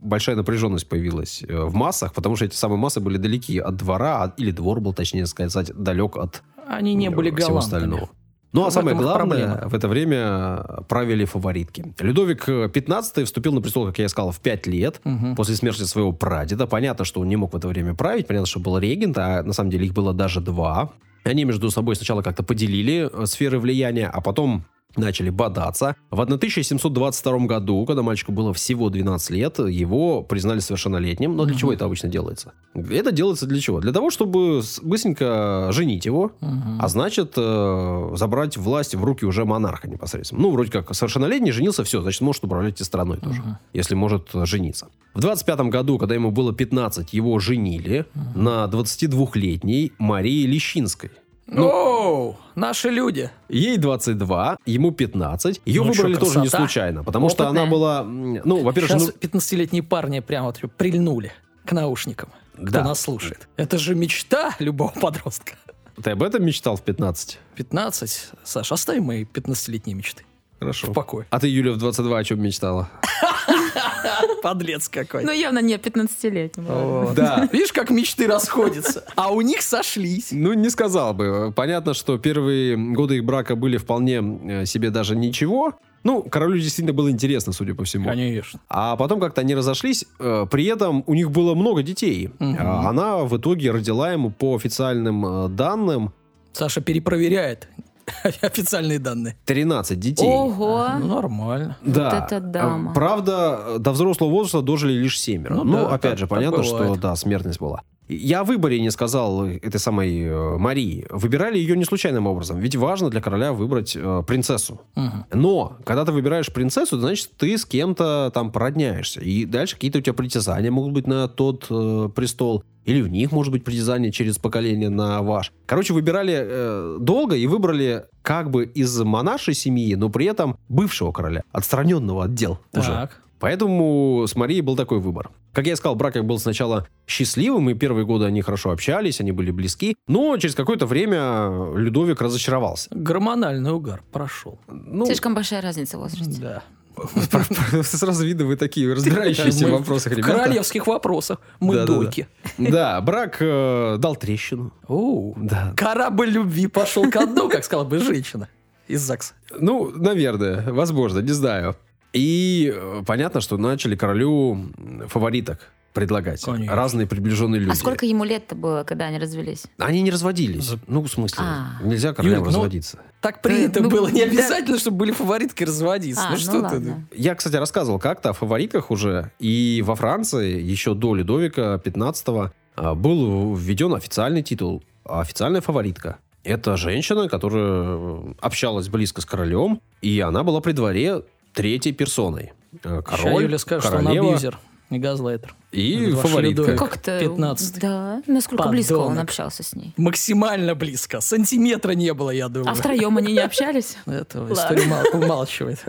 большая напряженность появилась э, в массах, потому что эти самые массы были далеки от двора, от- или двор был, точнее сказать, далек от Они не были э, всего остального. Ну, а самое главное, проблема. в это время правили фаворитки. Людовик XV вступил на престол, как я и сказал, в 5 лет Мгм. после смерти своего прадеда. Понятно, что он не мог в это время править, понятно, что был регент, а на самом деле их было даже два. Они между собой сначала как-то поделили э, сферы влияния, а потом начали бодаться. В 1722 году, когда мальчику было всего 12 лет, его признали совершеннолетним. Но для Мгм. чего это обычно делается? Это делается для чего? Для того, чтобы быстренько женить его, Мгм. а значит, э, забрать власть в руки уже монарха непосредственно. Ну, вроде как совершеннолетний женился, все, значит, может управлять и страной тоже, если может э, жениться. В 25 году, когда ему было 15, его женили на 22-летней Марии Лещинской. Ну, Оу, наши люди. ей 22, ему 15. Ее Ну, выбрали чё, тоже не случайно, потому что она Опытная. была... Ну, во-первых, Сейчас ну, 15-летние парни прямо вот прильнули к наушникам. Кто Да. нас слушает. Это же мечта любого подростка. ты об этом мечтал в 15? 15. Саш, оставим мои 15-летние мечты. Хорошо. В покое. А ты, Юля, в 22 о чем мечтала? Подлец какой. Ну, явно не 15-летним. Вот. Да. Видишь, как мечты расходятся. А у них сошлись. Ну, не сказал бы. Понятно, что первые годы их брака были вполне э, себе даже ничего. Ну, королю действительно было интересно, судя по всему. Конечно. А потом как-то они разошлись. э, При этом у них было много детей. А Она в итоге родила ему по официальным э, данным Саша перепроверяет официальные данные. 13 детей. Ого! Ну, нормально. Да. Вот это дама. Э, Правда, до взрослого возраста дожили лишь семеро. Ну Ну, да, опять так- же, так понятно, что бывает. да, смертность была. Я о выборе не сказал этой самой э, Марии. Выбирали ее не случайным образом. Ведь важно для короля выбрать э, принцессу. Мгм. Но, когда ты выбираешь принцессу, значит, ты с кем-то там породняешься. И дальше какие-то у тебя притязания могут быть на тот э, престол. Или в них может быть притязание через поколение на ваш. Короче, выбирали э, долго и выбрали как бы из монаршей семьи, но при этом бывшего короля, отстраненного от дел уже. Так. Поэтому с Марией был такой выбор. Как я сказал, брак их был сначала счастливым, и первые годы они хорошо общались, они были близки. Но через какое-то время Людовик разочаровался. Гормональный угар прошел. Ну, Слишком большая разница в возрасте. Да. Сразу видно, вы такие разбирающиеся в вопросах, в ребята. королевских вопросах. Мы дойки. Да, брак э, дал трещину. Корабль любви пошел ко дну, как сказала бы женщина из ЗАГСа. Ну, наверное, возможно, не знаю. И э, понятно, что начали королю фавориток предлагать. Конечно. Разные приближенные люди. А сколько ему лет-то было, когда они развелись? Они не разводились. За- Ну, в смысле, А. нельзя королям Юлик, ну, разводиться. Так принято Ну, было. Не да. обязательно, чтобы были фаворитки разводиться. А, ну ну что ты? ладно. Я, кстати, рассказывал как-то о фаворитках уже. И во Франции еще до Людовика XV а, был введен официальный титул. Официальная фаворитка. Это женщина, которая э, общалась близко с королем, и она была при дворе третьей персоной. Э, Король, Юля скажет, что он королева абьюзер, не газлайтер. и Это ваш фаворитка. Как-то... 15. Да, насколько близко он Подонок. общался с ней. Максимально близко. Сантиметра не было, я думаю. А втроем они не общались? Это история мал- умалчивает.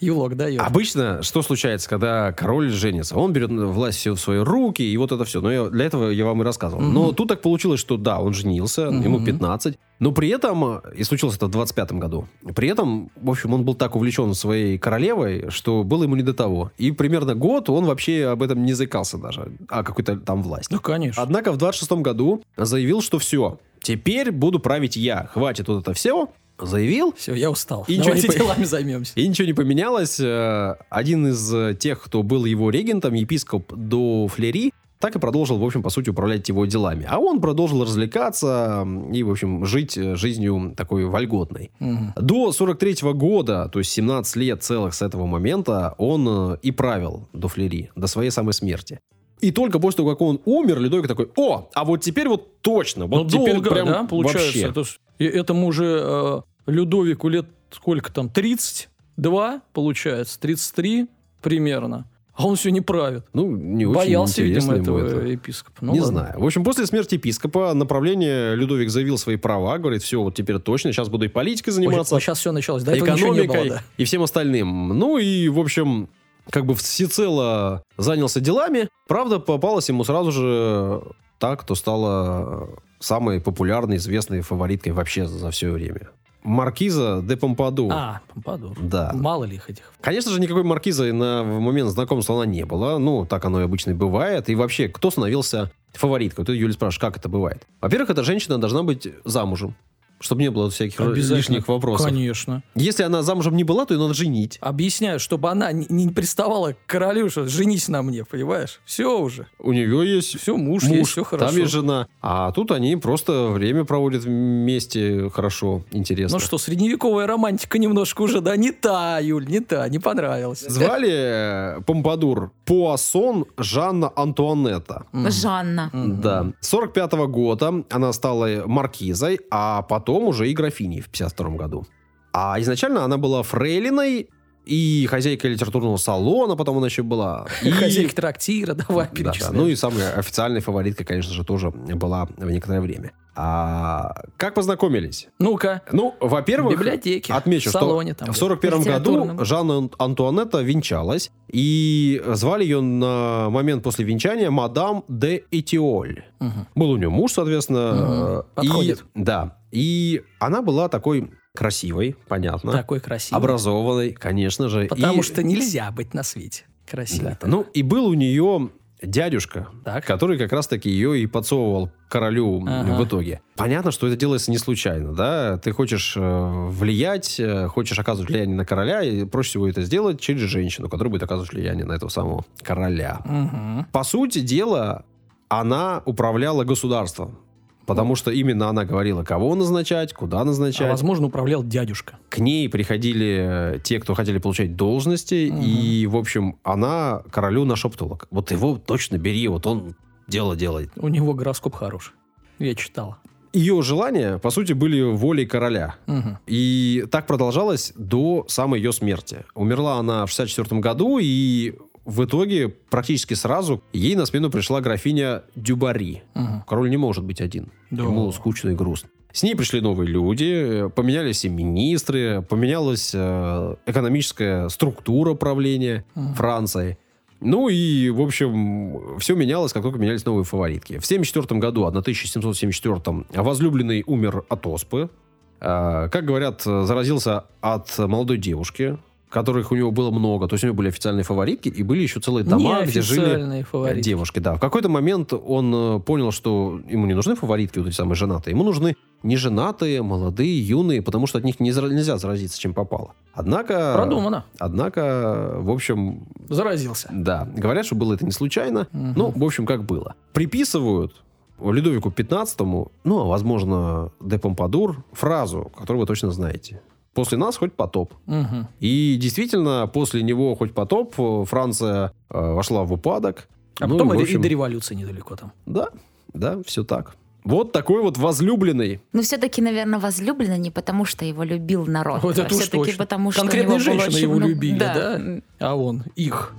Юлок дает. Обычно что случается, когда король женится? Он берет власть все в свои руки, и вот это все. Но я- для этого я вам и рассказывал. Но тут так получилось, что да, он женился, ему Мгм. 15. Но при этом, и случилось это в 25 году, при этом, в общем, он был так увлечен своей королевой, что было ему не до того. И примерно год он вообще об этом не заикался даже, о какой-то там власти. Ну, конечно. Однако в 26 году заявил, что все, теперь буду править я, хватит вот это все. Заявил, Все, я устал. И ничего Давайте не по- делами займемся. и ничего не поменялось. Э, Один из э, тех, кто был его регентом, епископ до Флери, так и продолжил, в общем, по сути, управлять его делами. А он продолжил развлекаться и, в общем, жить э, жизнью такой вольготной. Мгм. До 43 года, то есть 17 лет целых с этого момента, он и правил до Флери, до своей самой смерти. И только после того, как он умер, Людовик такой, о, а вот теперь вот точно, вот Ну, теперь долго, прям да, получается. вообще». Это и этому уже э, Людовику лет сколько там, 32, получается, 33 примерно. А он все не правит. Ну, не очень Боялся, видимо, этого это. епископа. Ну, не ладно. знаю. В общем, после смерти епископа направление Людовик заявил свои права, говорит, все, вот теперь точно, сейчас буду и политикой заниматься, сейчас все началось. Не экономикой было, да. и всем остальным. Ну и, в общем, как бы всецело занялся делами. Правда, попалась ему сразу же та, кто стала самой популярной, известной фавориткой вообще за все время. Маркиза де Помпаду. А, Помпадур. Да. Мало ли их этих. Конечно же, никакой маркизы на момент знакомства она не было. Ну, так оно и обычно бывает. И вообще, кто становился фавориткой? Ты, Юля, спрашиваешь, как это бывает? Во-первых, эта женщина должна быть замужем, чтобы не было всяких лишних вопросов. Конечно. Если она замужем не была, то ее надо женить. Объясняю, чтобы она не, не приставала к королю, что женись на мне, понимаешь? Все уже. У нее есть Все, муж, муж, есть, все хорошо. там есть жена. А тут они просто время проводят вместе хорошо, интересно. Ну что, средневековая романтика немножко уже, да, не та, Юль, не та, не понравилась. Звали э, Помпадур Пуассон Жанна Антуанетта. Жанна. Да. 45 года она стала маркизой, а потом уже и графиней в 52 году. А изначально она была фрейлиной и хозяйкой литературного салона, потом она еще была. И... Хозяйка трактира, давай Да, да. Ну и самая официальная фаворитка, конечно же, тоже была в некоторое время. А как познакомились? Ну-ка, Ну, в во-первых, библиотеке, отмечу, в салоне что там. в 41 году. Жанна Антуанетта венчалась, и звали ее на момент после венчания мадам де Этиоль. Мгм. Был у нее муж, соответственно. Э, Подходит. И, да. И она была такой красивой, понятно. Такой красивый. Образованной, конечно же. Потому И- что нельзя быть на свете красивой. Да. Ну, и был у нее дядюшка, Так. который как раз-таки ее и подсовывал королю Ага. в итоге. Понятно, что это делается не случайно, да? Ты хочешь э, влиять, э, хочешь оказывать влияние на короля, и проще всего это сделать через женщину, которая будет оказывать влияние на этого самого короля. Мгм. По сути дела, она управляла государством. Потому что именно она говорила, кого назначать, куда А, назначать. возможно, управлял дядюшка. К ней приходили э, те, кто хотели получать должности, Мгм. и, в общем, она королю нашептывала. Вот его точно бери, вот он дело делает. У него гороскоп хороший. Я читала. Ее желания, по сути, были волей короля. Мгм. И так продолжалось до самой ее смерти. Умерла она в 64 году, и в итоге практически сразу ей на смену пришла графиня Дюбари. Мгм. Король не может быть один. Да. Ему скучно и грустно. С ней пришли новые люди, поменялись и министры, поменялась э, экономическая структура правления Мгм. Францией. Ну и, в общем, все менялось, как только менялись новые фаворитки. В 1974 году, 1774, возлюбленный умер от оспы. Э, Как говорят, заразился от молодой девушки, которых у него было много. То есть у него были официальные фаворитки, и были еще целые дома, где жили фавориты. девушки, да. В какой-то момент он э, понял, что ему не нужны фаворитки, вот эти самые женатые. Ему нужны неженатые, молодые, юные, потому что от них не нельзя заразиться, чем попало. Однако... Продумано. Однако, в общем, Заразился. да, говорят, что было это не случайно. Мгм. Ну, в общем, как было. Приписывают Людовику 15 ну, а возможно, де Помпадур, фразу, которую вы точно знаете. После нас хоть потоп. Мгм. И действительно, после него хоть потоп, э, Франция э, вошла в упадок. А Ну, потом и, общем, и до революции недалеко там. Да, да, все так. Вот такой вот возлюбленный. Но все-таки, наверное, возлюбленный не потому, что его любил народ. Вот это а уж все-таки точно. потому, что Конкретные женщины очень его любили, да? А он их.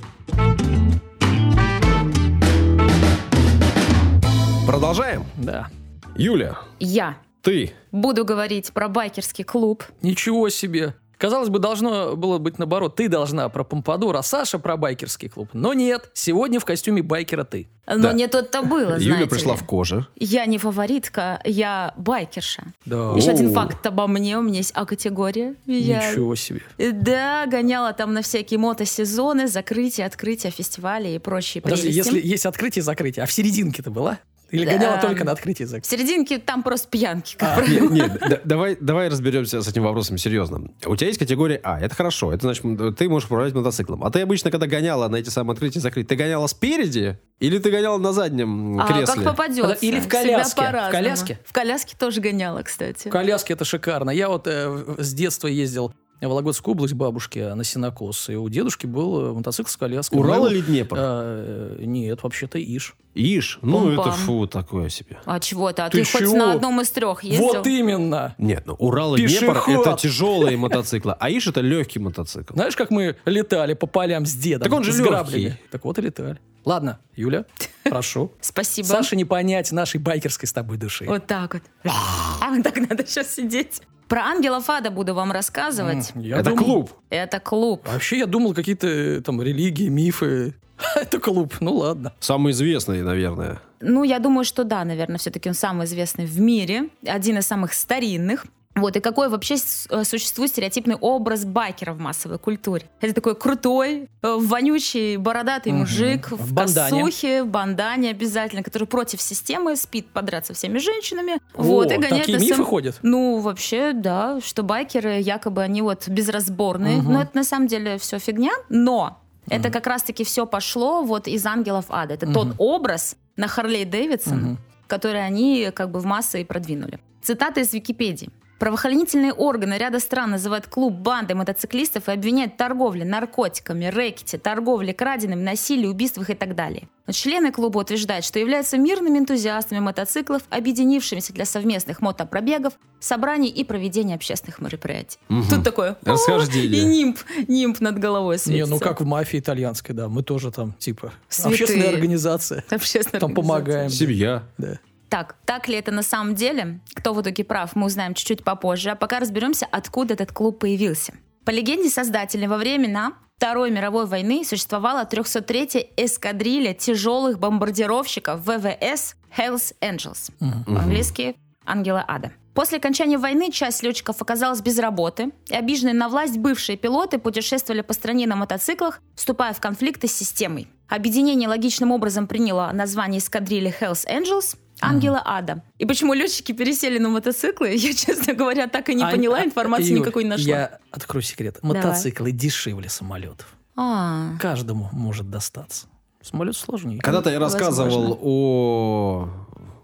Продолжаем. Да. Юля, Я ты. буду говорить про байкерский клуб. Ничего себе. Казалось бы, должно было быть наоборот. Ты должна про Помпадур, а Саша про байкерский клуб. Но нет, сегодня в костюме байкера ты. Но Да. не тут-то было, Юля знаете пришла ли. в коже. Я не фаворитка, я байкерша. Да. Еще О. один факт обо мне. У меня есть А-категория. Я- Ничего себе. Да, гоняла там на всякие мотосезоны, закрытия, открытия, фестивали и прочие Подожди, прелести. если есть открытие и закрытие, а в серединке ты была? Или Да. гоняла только на открытие и В серединке там просто пьянки, как А. правило. Нет, да- давай, давай разберемся с этим вопросом серьезно. У тебя есть категория А, это хорошо, это значит, ты можешь управлять мотоциклом. А ты обычно, когда гоняла на эти самые открытия и закрытия, ты гоняла спереди или ты гоняла на заднем А кресле? как попадется. Или в коляске. В коляске? В коляске тоже гоняла, кстати. Коляски это шикарно. Я вот э, в- с детства ездил в Вологодскую область к бабушке на сенокос, и у дедушки был э, мотоцикл с коляской. Урал Ну, или Днепр? э, нет, вообще-то Иш. Ишь, ну это Пум-пам. фу, такое себе. А чего это? А Ты ты, хоть чего? на одном из трех ездил? Вот именно! Нет, ну Урал и Днепр это тяжелые мотоциклы, а Иш это легкий мотоцикл. Знаешь, как мы летали по полям с дедом? Так он же с легкий. граблями? Так вот и летали. Ладно, Юля, прошу. Спасибо. Саше не понять нашей байкерской с тобой души. Вот так вот. А вот так надо сейчас сидеть. Про ангелов ада буду вам рассказывать. Я это думал- клуб. Это клуб. Вообще, я думал, какие-то э, там религии, мифы. Это клуб, ну ладно. Самый известный, наверное. Ну, я думаю, что да, наверное, все-таки он самый известный в мире, один из самых старинных. Вот, и какой вообще э, существует стереотипный образ байкера в массовой культуре? Это такой крутой, э, вонючий, бородатый Мгм. мужик В в, бандане. косухе, в бандане обязательно, который против системы, спит подряд со всеми женщинами. О, вот, и гоняет такие на мифы ходят? Ну, вообще, да, что байкеры якобы они вот безразборные. Мгм. Но это на самом деле все фигня. Но это как раз-таки все пошло вот из ангелов ада. Это тот Мгм. образ на Харлей Дэвидсон, Мгм. который они как бы в массы и продвинули. Цитата из Википедии. Правоохранительные органы ряда стран называют клуб бандой мотоциклистов и обвиняют в торговле наркотиками, рэкете, торговле краденым, насилии, убийствах и так далее. Но члены клуба утверждают, что являются мирными энтузиастами мотоциклов, объединившимися для совместных мотопробегов, собраний и проведения общественных мероприятий. Мгм. Тут такое «О, Расхождение. И нимб, нимб над головой Не, светится. ну как в мафии итальянской, да. Мы тоже там, типа, Святые. общественная организация. Общественная Там организация. помогаем. Семья. Да. Так, так ли это на самом деле? Кто в итоге прав, мы узнаем чуть-чуть попозже. А пока разберемся, откуда этот клуб появился. По легенде создателей, во времена Второй мировой войны существовала 303-я эскадрилья тяжелых бомбардировщиков ВВС Hells Angels. Мгм. По-английски «Ангелы ада». После окончания войны часть летчиков оказалась без работы, и обиженные на власть бывшие пилоты путешествовали по стране на мотоциклах, вступая в конфликты с системой. Объединение логичным образом приняло название эскадрильи Hells Angels Ангела Ада. И почему летчики пересели на мотоциклы, я, честно говоря, так и не А- поняла, информации Юль, никакой не нашла. Я открою секрет. Давай. Мотоциклы дешевле самолетов. А, Каждому может достаться. Самолет сложнее. Когда-то я Возможно. рассказывал о,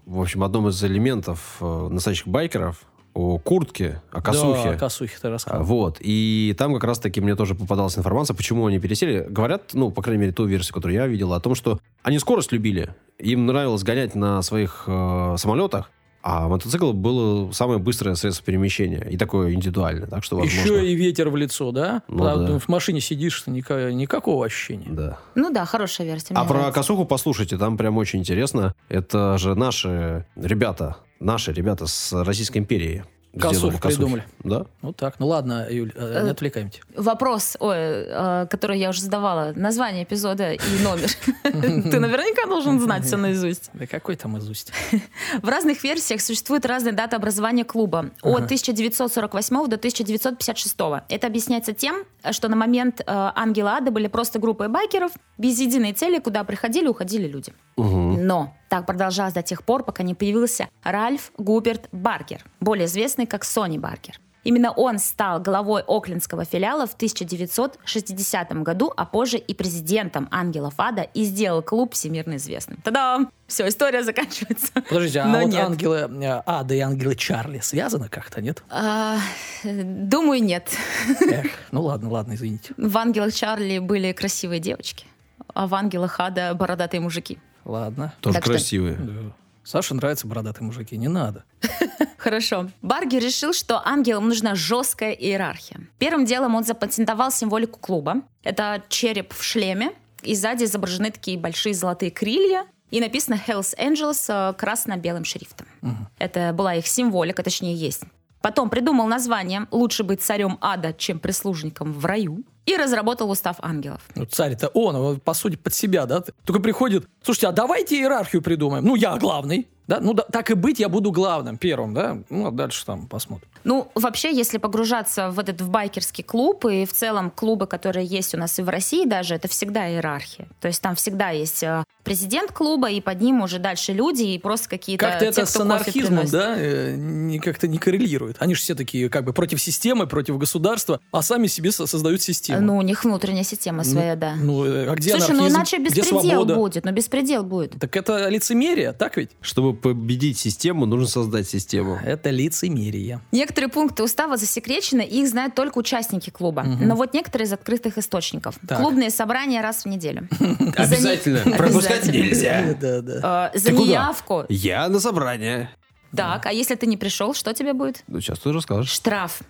в общем, одном из элементов э, настоящих байкеров, о куртке, о косухе. Да, косухе ты А, рассказывал. Вот. И там как раз-таки мне тоже попадалась информация, почему они пересели. Говорят, ну, по крайней мере, ту версию, которую я видел, о том, что они скорость любили. Им нравилось гонять на своих э, самолетах, а мотоцикл было самое быстрое средство перемещения. И такое индивидуальное. Так что, возможно... Еще и ветер в лицо, да? Ну Правда, да. В машине сидишь, ника- никакого ощущения. Да. ну да, хорошая версия. А про нравится. косуху послушайте, там прям очень интересно. Это же наши ребята, наши ребята с Российской империи. Косухи. придумали. Да? Вот так. Ну ладно, Юль, э, не Э, отвлекаемте. Вопрос, ой, э, который я уже задавала, название эпизода и номер. Ты наверняка должен знать все наизусть. Да какой там изусть? В разных версиях существуют разные даты образования клуба. От 1948 до 1956. Это объясняется тем, что на момент Ангела Ада были просто группы байкеров без единой цели, куда приходили и уходили люди. Но Так продолжалось до тех пор, пока не появился Ральф Губерт Баргер, более известный как Сони Баргер. Именно он стал главой оклендского филиала в 1960 году, а позже и президентом Ангелов Ада и сделал клуб всемирно известным. Та-дам! Все, история заканчивается. Подождите, а Но вот нет. ангелы э, Ада и ангелы Чарли связаны как-то, нет? А, думаю, нет. Эх, ну ладно, ладно, извините. В «Ангелах Чарли» были красивые девочки, а в «Ангелах Ада» бородатые мужики. Ладно. Тоже Так что- красивые. Да. Саше нравятся бородатые мужики, не надо. Хорошо. Барги решил, что ангелам нужна жесткая иерархия. Первым делом он запатентовал символику клуба. Это череп в шлеме, и сзади изображены такие большие золотые крылья, и написано Hells Angels э, красно-белым шрифтом. Это была их символика, точнее есть. Потом придумал название «Лучше быть царем ада, чем прислужником в раю» и разработал устав ангелов. Ну, царь-то он, он, по сути, под себя, да? Только приходит, слушайте, а давайте иерархию придумаем. Ну, я главный, да? Ну, да, так и быть, я буду главным, первым, да? Ну, а дальше там посмотрим. Ну, вообще, если погружаться в этот в байкерский клуб и в целом клубы, которые есть у нас и в России даже, это всегда иерархия. То есть там всегда есть э, президент клуба, и под ним уже дальше люди, и просто какие-то Как-то те, это с анархизмом, да, э, не, как-то не коррелирует. Они же все такие как бы против системы, против государства, а сами себе со- создают систему. Ну, у них внутренняя система своя, да. Ну, э, а где Слушай, ну анархизм? иначе где беспредел будет, ну беспредел будет. Так это лицемерие, так ведь? Чтобы победить систему, нужно создать систему. Это лицемерие. Некоторые пункты устава засекречены, и их знают только участники клуба. Но вот некоторые из открытых источников. Так. Клубные собрания раз в неделю. Обязательно. Пропускать Обязательно. нельзя. Да, да. Э, За неявку. Я на собрание. Так, а если ты не пришел, что тебе будет? Ну, сейчас ты расскажешь. Штраф.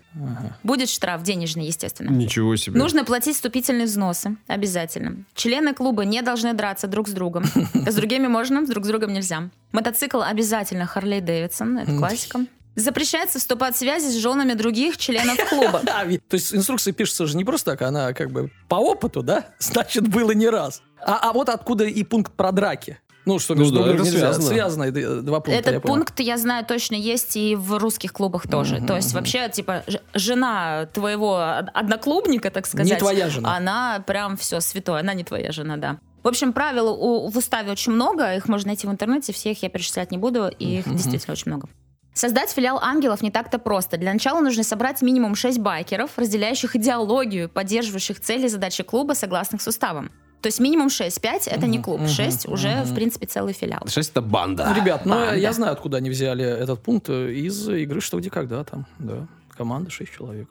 Будет штраф денежный, естественно. Ничего себе. Нужно платить вступительные взносы. Обязательно. Члены клуба не должны драться друг с другом. С другими можно, с друг с другом нельзя. Мотоцикл обязательно Харлей Дэвидсон. Это классика. Запрещается вступать в связи с женами других членов клуба. А, то есть инструкция пишется же не просто так, она как бы по опыту, да? Значит, было не раз. А, а вот откуда и пункт про драки. Ну, что Ну между да, друг другом это нельзя. связано. Связано два пункта, я Этот понял. пункт, я знаю, точно есть и в русских клубах тоже. То есть вообще, типа, жена твоего од- одноклубника, так сказать. Не твоя жена. Она прям все святое. Она не твоя жена, да. В общем, правил у- в уставе очень много. Их можно найти в интернете. Все их я перечислять не буду. И их действительно очень много. Создать филиал ангелов не так-то просто. Для начала нужно собрать минимум 6 байкеров, разделяющих идеологию, поддерживающих цели и задачи клуба, согласных с уставом. То есть минимум 6. 5 это не клуб. 6 уже, в принципе, целый филиал. Шесть это банда. Ну, ребят, ну я знаю, откуда они взяли этот пункт э, из игры «Что, где, когда» там, да. Команда 6 человек.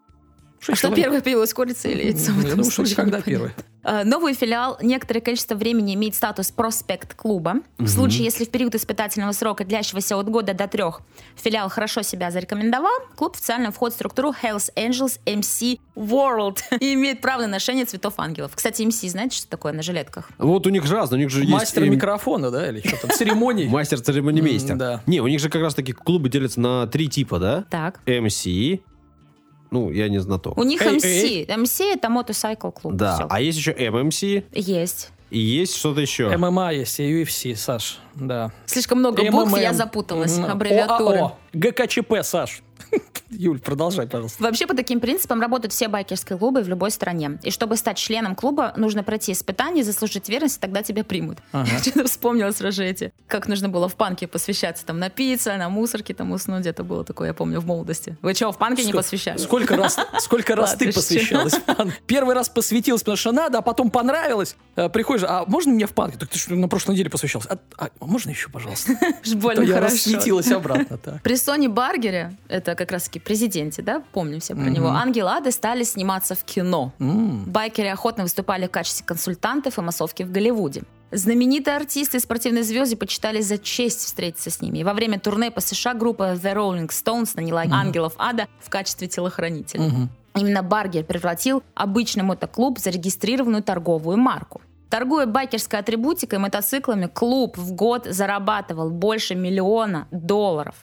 А что человек. первое появилось, курица или яйцо? в Я думаю, что когда первый. А, Новый филиал некоторое количество времени имеет статус проспект клуба. В случае, если в период испытательного срока, длящегося от года до трех, филиал хорошо себя зарекомендовал, клуб официально входит в структуру Hells Angels MC World и имеет право на ношение цветов ангелов. Кстати, MC, знаете, что такое на жилетках? Вот у них же разные, у них же Мастер есть... эм, микрофона, да, или что там, церемоний. Мастер церемонимейстер. Да. Не, у них же как раз таки клубы делятся на три типа, да? Так. MC, ну, я не знаток. У них Эй, MC. эй. MC это мотоцикл клуб. Да, Всё. а есть еще MMC, Есть. и есть что-то еще. ММА есть, и UFC, Саш, да. Слишком много букв, МММ. я запуталась. Аббревиатуры. ОАО. ГКЧП, Саш. Юль, продолжай, пожалуйста. Вообще по таким принципам работают все байкерские клубы в любой стране. И чтобы стать членом клуба, нужно пройти испытание, заслужить верность, и тогда тебя примут. Ага. Я что-то вспомнила сразу эти, как нужно было в панке посвящаться, там, напиться, на мусорке там уснуть. Это было такое, я помню, в молодости. Вы что, в панке не Ск- посвящались? Сколько раз, сколько раз ты посвящалась в панк? Первый раз посвятилась, потому что надо, а потом понравилось. Э, Приходишь, а можно мне в панк? Так ты что, на прошлой неделе посвящалась? А, а можно еще, пожалуйста? Больно я хорошо. рассветилась обратно. При Сони Баргере, это как раз-таки президенте, да, помним все про него, Ангел Ады стали сниматься в кино. М. Байкеры охотно выступали в качестве консультантов и массовки в Голливуде. Знаменитые артисты и спортивные звезды почитали за честь встретиться с ними. И во время турне по США группа The Rolling Stones наняла ангелов ада в качестве телохранителя. Мгм. Именно Баргер превратил обычный мотоклуб в зарегистрированную торговую марку. Торгуя байкерской атрибутикой и мотоциклами, клуб в год зарабатывал больше миллиона долларов.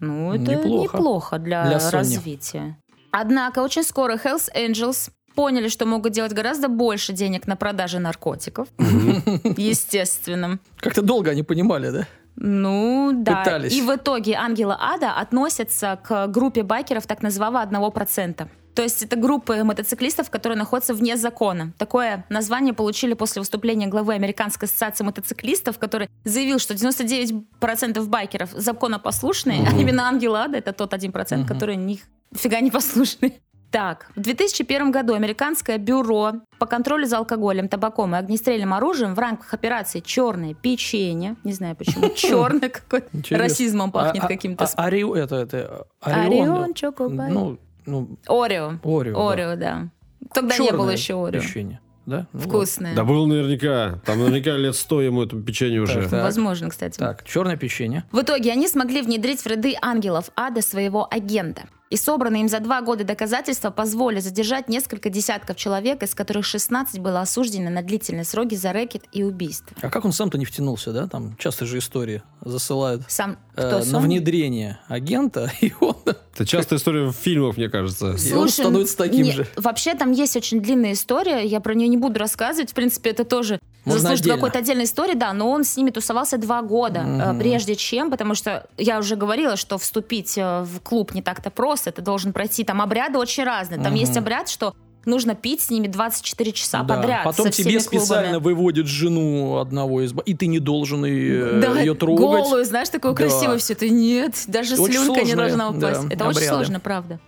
Ну, это Неплохо. неплохо, для, Для развития. Однако очень скоро Hells Angels поняли, что могут делать гораздо больше денег на продаже наркотиков. Естественно. Как-то долго они понимали, да? Ну, да. Пытались. И в итоге Ангела Ада относятся к группе байкеров так называемого 1%. То есть это группы мотоциклистов, которые находятся вне закона. Такое название получили после выступления главы Американской ассоциации мотоциклистов, который заявил, что 99% байкеров законопослушные, а именно Ангел Ада это тот 1%, который них фига не послушный. Так, в 2001 году Американское бюро по контролю за алкоголем, табаком и огнестрельным оружием в рамках операции «Черное печенье», не знаю почему, черное какое-то, расизмом пахнет А- а- каким-то. а- Орио, это, это, Орион, Орион. Чокопай. Ну, ну, Орео. Орео, да. Орео, да. Тогда не было еще Орео. печенье, да? Ну, Вкусное. Да был наверняка. Там наверняка лет сто ему этому печенью уже. Так. Возможно, кстати. Так, черное печенье. В итоге они смогли внедрить в ряды ангелов ада своего агента. И собранные им за два года доказательства позволили задержать несколько десятков человек, из которых 16 было осуждено на длительные сроки за рэкет и убийство. А как он сам-то не втянулся, да? Там часто же истории засылают Сам э, на внедрение агента, и он, Это частая история в фильмах, мне кажется. и он становится таким не- же. Вообще там есть очень длинная история, я про нее не буду рассказывать. В принципе, это тоже Можно заслужит отдельно. какой-то отдельной истории, да, но он с ними тусовался два года, э, прежде чем, потому что я уже говорила, что вступить э, в клуб не так-то просто, это должен пройти, там обряды очень разные. Там есть обряд, что нужно пить с ними 24 часа Да. подряд. Потом тебе специально клубами. выводят жену одного из... И ты не должен ее, Да, ее трогать. голую, знаешь, такое Да. красивое все. Это нет, даже Очень слюнка не сложные, должна упасть. да, это очень обряды. сложно, правда.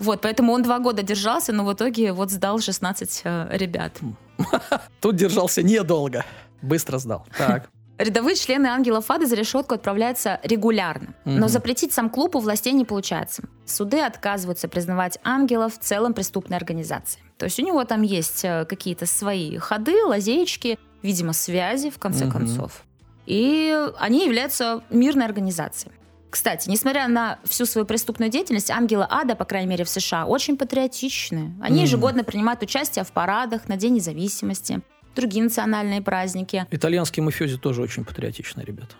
Вот, поэтому он два года держался, но в итоге вот сдал 16 э, ребят. Тут держался недолго. Быстро сдал. Так. Рядовые члены ангелов ада за решетку отправляются регулярно. Но Мгм. запретить сам клуб у властей не получается. Суды отказываются признавать ангелов в целом преступной организацией. То есть у него там есть э, какие-то свои ходы, лазеечки, видимо, связи, в конце Мгм. концов. И они являются мирной организацией. Кстати, несмотря на всю свою преступную деятельность, ангелы ада, по крайней мере в США, очень патриотичны. Они Мгм. ежегодно принимают участие в парадах на День независимости, другие национальные праздники. Итальянские мафиози тоже очень патриотичные ребята.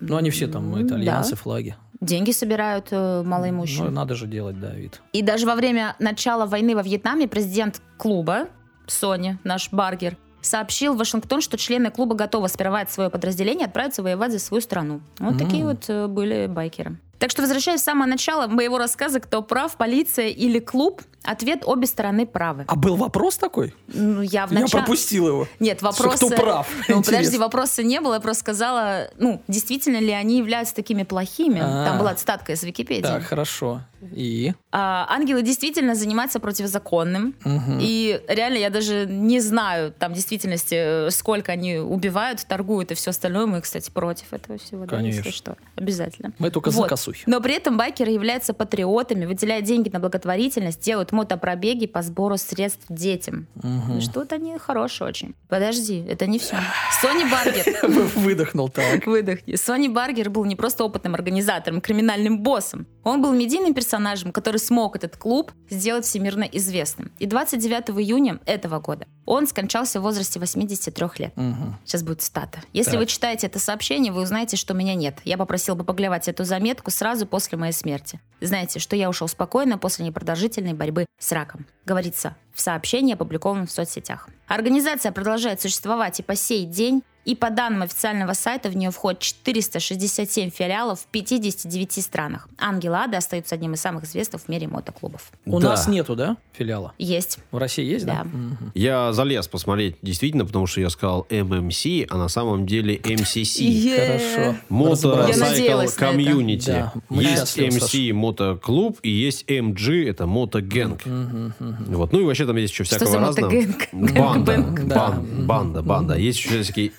Ну, они все там итальянцы, да. флаги. Деньги собирают э, малоимущие. Ну, надо же делать, да, вид. И даже во время начала войны во Вьетнаме президент клуба, Сони, наш Баргер, сообщил в Вашингтон, что члены клуба готовы спировать свое подразделение и отправиться воевать за свою страну. Вот М. такие вот э, были байкеры. Так что, возвращаясь в самое начало моего рассказа, кто прав, полиция или клуб, ответ обе стороны правы. А был вопрос такой? Ну, я в Я пропустил его. Нет, Что, вопроса... кто прав? Ну, подожди, вопроса не было. Я просто сказала, ну, действительно ли они являются такими плохими. А. Там была цитатка из Википедии. Так, хорошо. И? А, ангелы действительно занимаются противозаконным. Мгм. И реально я даже не знаю там в действительности, э, сколько они убивают, торгуют и все остальное. Мы, кстати, против этого всего. да, если Конечно. что. Обязательно. Мы только Вот. за косухи. Но при этом байкеры являются патриотами, выделяют деньги на благотворительность, делают мотопробеги по сбору средств детям. И Что-то они хорошие очень. Подожди, это не все. Сони Баргер Выдохнул так. Выдохни. Сони Баргер был не просто опытным организатором, криминальным боссом. Он был медийным персонажем, который смог этот клуб сделать всемирно известным. И 29 июня этого года он скончался в возрасте 83 лет. Мгм. Сейчас будет стата. Если Так. вы читаете это сообщение, вы узнаете, что меня нет. Я попросил бы поглядывать эту заметку сразу после моей смерти. Знаете, что я ушел спокойно после непродолжительной борьбы с раком. Говорится в сообщении, опубликованном в соцсетях. Организация продолжает существовать и по сей день. И по данным официального сайта, в нее входит 467 филиалов в 59 странах. Ангел Ада остаются одним из самых известных в мире мотоклубов. У Да. нас нету, да, филиала? Есть. В России есть, да? Да. Мгм. Я залез посмотреть, действительно, потому что я сказал MMC, а на самом деле MCC. Хорошо. Это. Community. Да, мы есть MC мотоклуб и есть MG, это мгм. Вот. Ну и вообще там есть еще всякого разного. Банда, банда, банда. Есть еще всякие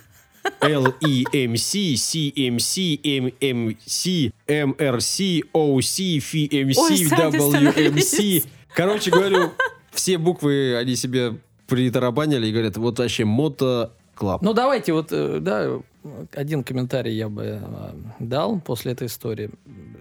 LEMC, CMC, MMC, MRC, OC, FMC, Ой, сами WMC. остановились. Короче говорю, все буквы они себе притарабанили и говорят, вот вообще мото клаб. Ну, давайте вот, э, да, один комментарий я бы э, дал после этой истории.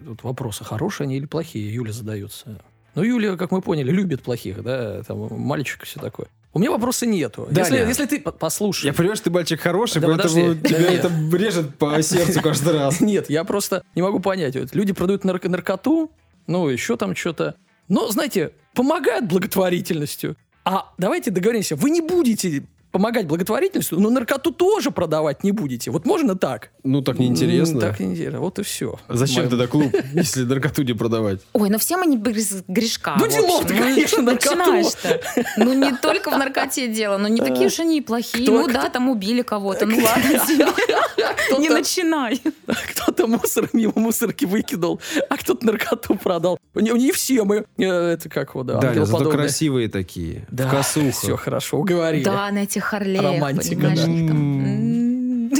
Вот вопросы, хорошие они или плохие, Юля задается. Ну, Юля, как мы поняли, любит плохих, да, там, мальчик и все такое. У меня вопроса нету. Если, Даня. если ты... по- Послушай. Я понимаю, что ты мальчик хороший, Да поэтому подожди. тебя Да нет. это режет по сердцу каждый раз. Нет, я просто не могу понять. Вот люди продают нарко- наркоту, ну, еще там что-то. Но, знаете, помогают благотворительностью. А давайте договоримся, вы не будете помогать благотворительностью, но наркоту тоже продавать не будете. Вот можно так? Ну, так неинтересно. Так неинтересно. Вот и все. Зачем тогда клуб, если наркоту не продавать? Ой, ну все мы не без грешка. Ну, в делов-то, общем. конечно, наркоту. начинаешь-то? Ну, не только в наркоте дело, но не такие уж они и плохие. Ну да, там убили кого-то. Ну ладно тебе. Не начинай. Кто-то мусор мимо мусорки выкинул, а кто-то наркоту продал. Не, все мы. э, Это как его, да, Да, зато красивые такие. Да, в косухах. все хорошо, уговорили. Да, на этих Харлеях, Романтика, да. там.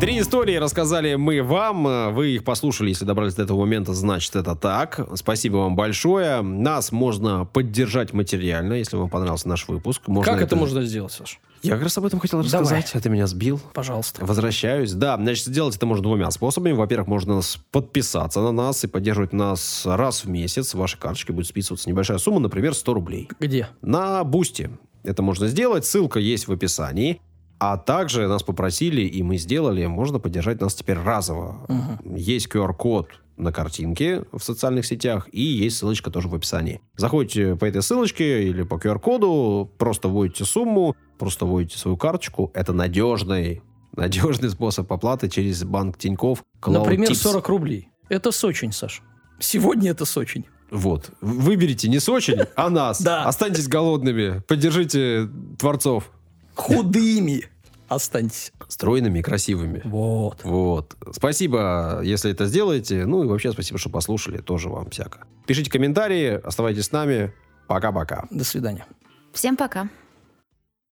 Три истории рассказали мы вам. Вы их послушали, если добрались до этого момента, значит это так. Спасибо вам большое. Нас можно поддержать материально, если вам понравился наш выпуск. Можно Как это можно сделать, Саш? Я как раз об этом хотел Давай. рассказать, а ты меня сбил. Пожалуйста. Возвращаюсь. Да, значит, сделать это можно двумя способами. Во-первых, можно подписаться на нас и поддерживать нас раз в месяц. В вашей карточке будет списываться небольшая сумма, например, 100 рублей. Где? На Бусти это можно сделать. Ссылка есть в описании. А также нас попросили, и мы сделали, можно поддержать нас теперь разово. Есть QR-код на картинке в социальных сетях, и есть ссылочка тоже в описании. Заходите по этой ссылочке или по QR-коду, просто вводите сумму, просто вводите свою карточку. Это надежный, надежный способ оплаты через банк Тиньков. Cloud Например, Tips. 40 рублей. Это Сочинь, Саш. Сегодня это Сочинь. Вот. Выберите не Сочи, а нас. Да. Останьтесь голодными. Поддержите творцов. Худыми останьтесь. Стройными и красивыми. Вот. Вот. Спасибо, если это сделаете. Ну и вообще спасибо, что послушали. Тоже вам всяко. Пишите комментарии, оставайтесь с нами. Пока-пока. До свидания. Всем пока.